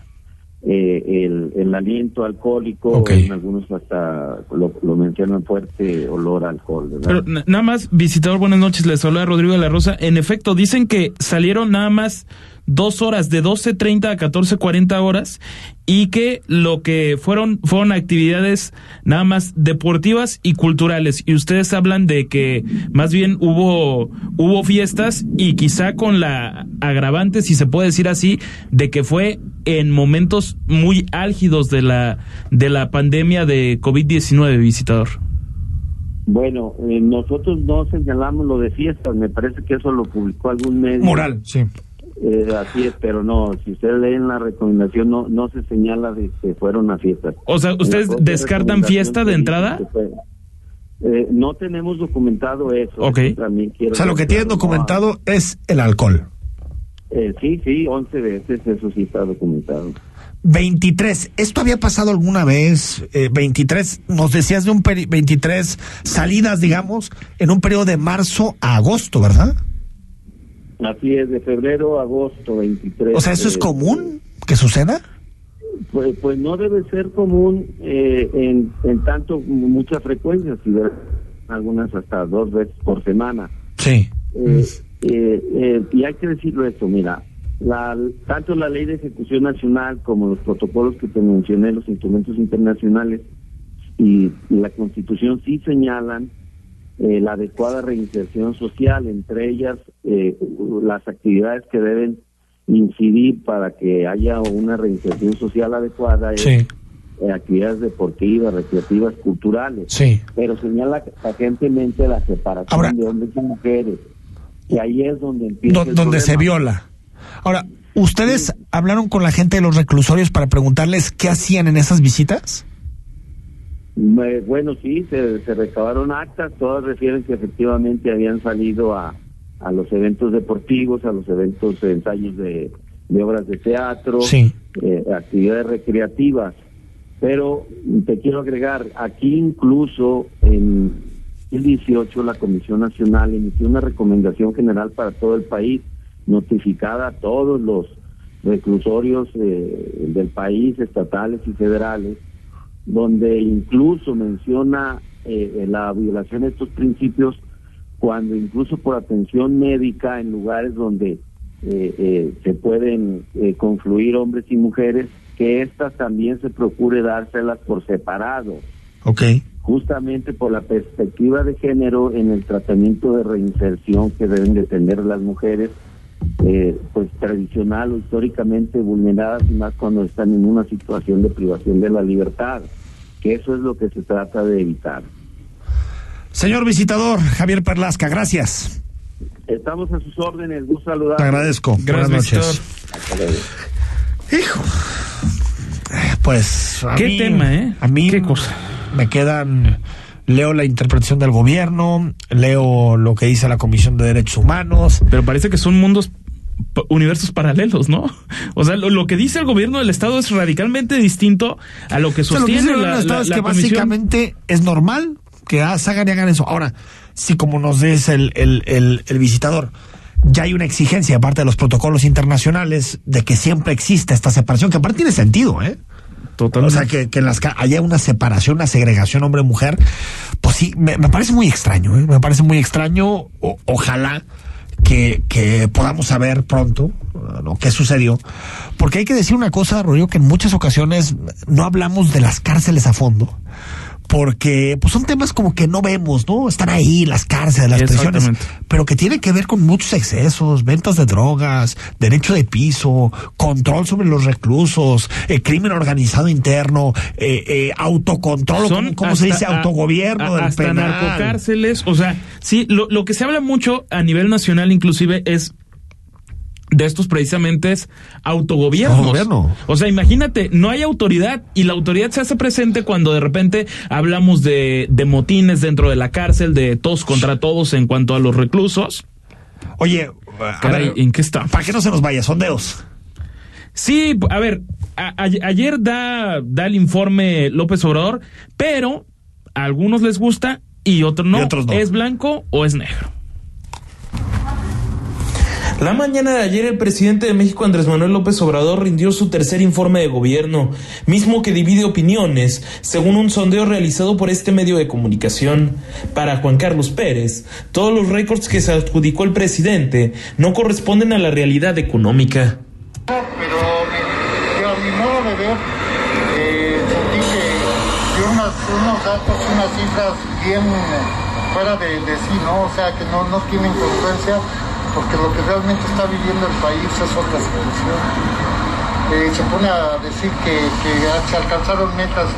[SPEAKER 17] eh, el, el aliento alcohólico,
[SPEAKER 1] Ok.
[SPEAKER 17] en algunos hasta lo, lo mencionan fuerte olor a alcohol. ¿verdad?
[SPEAKER 2] Pero na- nada más, visitador, buenas noches, les habla Rodrigo de la Rosa. En efecto, dicen que salieron nada más dos horas, de 12.30 a 14.40 horas, y que lo que fueron, fueron actividades nada más deportivas y culturales. Y ustedes hablan de que más bien hubo, hubo fiestas y quizá con la agravante, si se puede decir así, de que fue en momentos muy álgidos de la, de la pandemia de COVID-19, visitador.
[SPEAKER 17] Bueno, eh, nosotros no señalamos lo de fiestas, me parece que eso lo publicó algún medio.
[SPEAKER 1] Moral, sí.
[SPEAKER 17] Eh, así es, pero no, si ustedes leen la recomendación, no no se señala de que fueron a fiestas.
[SPEAKER 2] O sea, ¿ustedes descartan fiesta de entrada?
[SPEAKER 17] Eh, no tenemos documentado eso.
[SPEAKER 2] Ok.
[SPEAKER 17] eso también quiero
[SPEAKER 1] O sea, lo que tienen
[SPEAKER 17] no,
[SPEAKER 1] documentado es el alcohol.
[SPEAKER 17] eh, sí, sí, 11 veces, eso sí está documentado.
[SPEAKER 1] 23, ¿esto había pasado alguna vez? Eh, 23, nos decías de un peri 23 salidas, digamos, en un periodo de marzo a agosto, ¿verdad?
[SPEAKER 17] Así es, de febrero a agosto 23.
[SPEAKER 1] O sea, ¿eso es común que suceda?
[SPEAKER 17] Pues, pues no debe ser común eh, en, en tanto mucha frecuencia, si ver algunas hasta dos veces por semana.
[SPEAKER 1] Sí.
[SPEAKER 17] Eh, eh, eh, y hay que decirlo esto, mira, la, tanto la ley de ejecución nacional como los protocolos que te mencioné, los instrumentos internacionales y, la constitución sí señalan eh, la adecuada reinserción social, entre ellas eh, las actividades que deben incidir para que haya una reinserción social adecuada.
[SPEAKER 1] Sí.
[SPEAKER 17] Eh, actividades deportivas, recreativas, culturales.
[SPEAKER 1] Sí.
[SPEAKER 17] Pero señala pacientemente la separación de hombres y mujeres. Y ahí es donde empieza. el
[SPEAKER 1] donde se viola. Ahora, ¿ustedes hablaron con la gente de los reclusorios para preguntarles qué hacían en esas visitas?
[SPEAKER 17] Me- Bueno, sí, se, se recabaron actas, todas refieren que efectivamente habían salido a, a los eventos deportivos, a los eventos de ensayos de, de obras de teatro,
[SPEAKER 1] Sí.
[SPEAKER 17] eh, actividades recreativas. Pero te quiero agregar, aquí incluso en 2018 la Comisión Nacional emitió una recomendación general para todo el país, notificada a todos los reclusorios eh, del país, estatales y federales, donde incluso menciona eh, la violación de estos principios cuando incluso por atención médica en lugares donde eh, eh, se pueden eh, confluir hombres y mujeres, que éstas también se procure dárselas por separado,
[SPEAKER 1] Ok.
[SPEAKER 17] justamente por la perspectiva de género en el tratamiento de reinserción que deben de tener las mujeres, eh, pues tradicional o históricamente vulneradas y más cuando están en una situación de privación de la libertad, que eso es lo que se trata de evitar.
[SPEAKER 1] Señor visitador, Javier Perlasca, gracias.
[SPEAKER 17] Estamos a sus órdenes, gusto saludar.
[SPEAKER 1] Te agradezco. Buenas noches. Hijo. Pues. a
[SPEAKER 2] Qué
[SPEAKER 1] mí-
[SPEAKER 2] tema, ¿eh?
[SPEAKER 1] A mí. Me quedan. Leo la interpretación del gobierno, leo lo que dice la Comisión de Derechos Humanos.
[SPEAKER 2] Pero parece que son mundos, universos paralelos, ¿no? O sea, lo, lo que dice el gobierno del Estado es radicalmente distinto a lo que
[SPEAKER 1] O sea, lo que
[SPEAKER 2] sostiene
[SPEAKER 1] dice el gobierno
[SPEAKER 2] la,
[SPEAKER 1] del Estado
[SPEAKER 2] la-
[SPEAKER 1] es que básicamente es normal que hagan y hagan eso. Ahora, si como nos dice el, el, el, el visitador, ya hay una exigencia de parte de los protocolos internacionales de que siempre exista esta separación, que aparte tiene sentido, ¿eh?
[SPEAKER 2] Totalmente.
[SPEAKER 1] O sea, que, que en las haya una separación, una segregación hombre-mujer, pues sí, me, me parece muy extraño, ¿eh? Me parece muy extraño. O- ojalá que, que podamos saber pronto uh, ¿no? qué sucedió. Porque hay que decir una cosa, Rodrigo, que en muchas ocasiones no hablamos de las cárceles a fondo. Porque pues son temas como que no vemos, ¿no? Están ahí las cárceles, las prisiones, pero que tiene que ver con muchos excesos, ventas de drogas, derecho de piso, control sobre los reclusos, eh, crimen organizado interno, eh, eh, autocontrol,
[SPEAKER 2] Son
[SPEAKER 1] ¿cómo, se dice?
[SPEAKER 2] a-
[SPEAKER 1] Autogobierno
[SPEAKER 2] a-
[SPEAKER 1] del
[SPEAKER 2] hasta
[SPEAKER 1] penal.
[SPEAKER 2] narcocárceles. O sea, sí, lo, lo que se habla mucho a nivel nacional inclusive es de estos precisamente es autogobiernos.
[SPEAKER 1] Autogobierno.
[SPEAKER 2] O sea, imagínate, no hay autoridad y la autoridad se hace presente cuando de repente hablamos de, de motines dentro de la cárcel, de todos contra todos en cuanto a los reclusos.
[SPEAKER 1] Oye, a
[SPEAKER 2] Caray,
[SPEAKER 1] ver,
[SPEAKER 2] ¿en qué está?
[SPEAKER 1] para que no se nos vaya, sondeos.
[SPEAKER 2] Sí, a ver, a- a- ayer da, da el informe López Obrador, pero a algunos les gusta y otros no.
[SPEAKER 1] Y otros no.
[SPEAKER 2] ¿Es blanco o es negro? La mañana de ayer el presidente de México Andrés Manuel López Obrador rindió su tercer informe de gobierno, mismo que divide opiniones, según un sondeo realizado por este medio de comunicación. Para Juan Carlos Pérez, todos los récords que se adjudicó el presidente no corresponden a la realidad económica.
[SPEAKER 18] pero yo, a mi modo de ver, eh, sentí que unos, datos, unas cifras bien eh, fuera de, sí, ¿no? O sea, que no, no tienen congruencia, porque lo que realmente está viviendo el país es otra situación. Eh, se pone a decir que, que se alcanzaron metas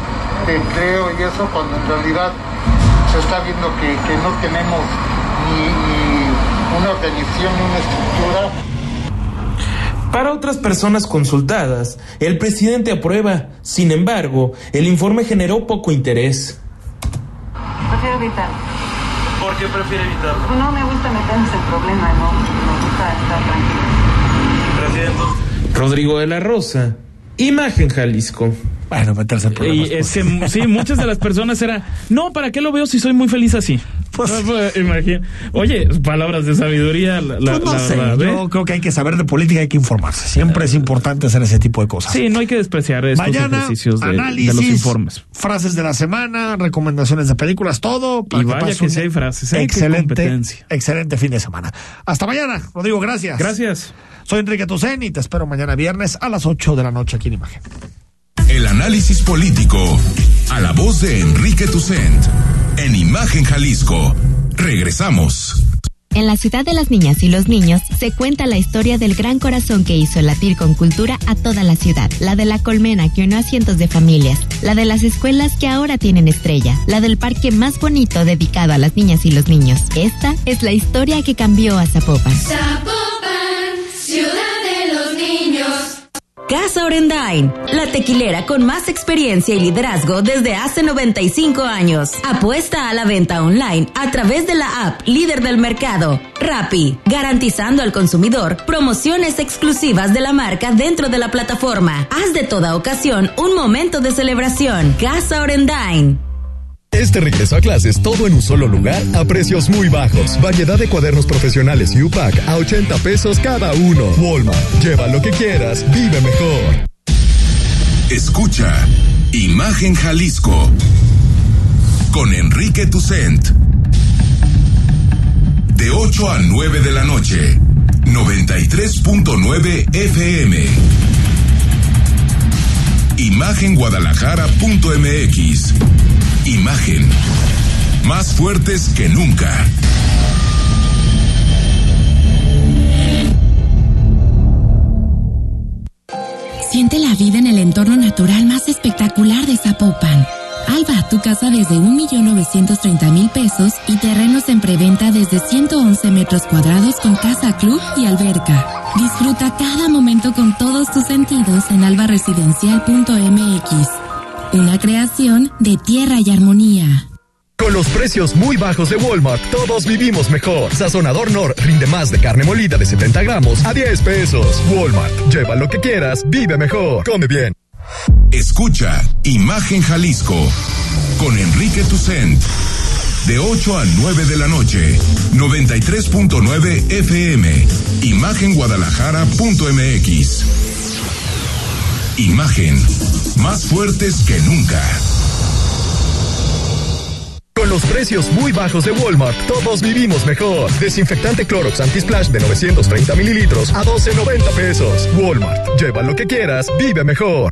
[SPEAKER 18] de empleo y eso, cuando en realidad se está viendo que, que no tenemos ni, ni una organización ni una estructura.
[SPEAKER 2] Para otras personas consultadas, el presidente aprueba. Sin embargo, el informe generó poco interés.
[SPEAKER 4] Prefiero evitarlo.
[SPEAKER 2] ¿Por qué prefiere evitarlo?
[SPEAKER 4] No me gusta meterme en el problema, no. Me gusta estar tranquilo.
[SPEAKER 2] Rodrigo de la Rosa, Imagen Jalisco.
[SPEAKER 1] Bueno, meterse en problemas.
[SPEAKER 2] Y es que sí, muchas de las personas era, no, ¿para qué lo veo si soy muy feliz así? Pues, imagina. Oye, palabras de sabiduría, la,
[SPEAKER 1] pues no
[SPEAKER 2] la
[SPEAKER 1] sé,
[SPEAKER 2] verdad, ¿eh?
[SPEAKER 1] yo creo que hay que saber de política, hay que informarse. Siempre es importante hacer ese tipo de cosas.
[SPEAKER 2] Sí, no hay que despreciar estos
[SPEAKER 1] Mañana,
[SPEAKER 2] ejercicios de, de
[SPEAKER 1] análisis,
[SPEAKER 2] los informes.
[SPEAKER 1] frases de la semana, recomendaciones de películas, todo.
[SPEAKER 2] Y vaya
[SPEAKER 1] pases
[SPEAKER 2] que
[SPEAKER 1] un
[SPEAKER 2] sí hay frases. Qué
[SPEAKER 1] Excelente,
[SPEAKER 2] competencia.
[SPEAKER 1] excelente fin de semana. Hasta mañana, Rodrigo, gracias.
[SPEAKER 2] Gracias.
[SPEAKER 1] Soy Enrique Tucen y te espero mañana viernes a las 8 de la noche aquí en Imagen.
[SPEAKER 14] El análisis político a la voz de Enrique Tucent en Imagen Jalisco. Regresamos.
[SPEAKER 7] En la ciudad de las niñas y los niños se cuenta la historia del gran corazón que hizo latir con cultura a toda la ciudad, la de la colmena que unió a cientos de familias, la de las escuelas que ahora tienen estrella, la del parque más bonito dedicado a las niñas y los niños. Esta es la historia que cambió a Zapopan.
[SPEAKER 8] Zapopan, ciudad.
[SPEAKER 19] Casa Orendain, la tequilera con más experiencia y liderazgo desde hace 95 años. Apuesta a la venta online a través de la app líder del mercado, Rappi, garantizando al consumidor promociones exclusivas de la marca dentro de la plataforma. Haz de toda ocasión un momento de celebración. Casa Orendain.
[SPEAKER 11] Este regreso a clases todo en un solo lugar a precios muy bajos. Variedad de cuadernos profesionales y UPAC a 80 pesos cada uno. Walmart. Lleva lo que quieras, vive mejor.
[SPEAKER 14] Escucha Imagen Jalisco con Enrique Tucent. De 8 a 9 de la noche, 93.9 FM. Imagenguadalajara.mx. Imagen. Más fuertes que nunca.
[SPEAKER 9] Siente la vida en el entorno natural más espectacular de Zapopan. Alba, tu casa desde 1.930.000 pesos y terrenos en preventa desde 111 metros cuadrados con casa club y alberca. Disfruta cada momento con todos tus sentidos en albaresidencial.mx. Una creación de tierra y armonía.
[SPEAKER 11] Con los precios muy bajos de Walmart, todos vivimos mejor. Sazonador Nor rinde más de carne molida de 70 gramos a 10 pesos. Walmart, lleva lo que quieras, vive mejor. Come bien.
[SPEAKER 14] Escucha Imagen Jalisco con Enrique Tucent. De 8 a 9 de la noche, 93.9 FM. Imagenguadalajara.mx. Imagen. Más fuertes que nunca.
[SPEAKER 11] Con los precios muy bajos de Walmart, todos vivimos mejor. Desinfectante Clorox Antisplash de 930 mililitros a 12.90 pesos. Walmart, lleva lo que quieras, vive mejor.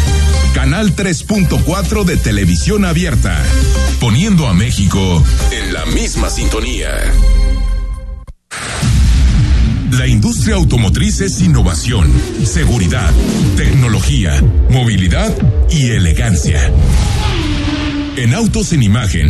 [SPEAKER 14] Canal 3.4 de televisión abierta, poniendo a México en la misma sintonía. La industria automotriz es innovación, seguridad, tecnología, movilidad y elegancia. En Autos en Imagen,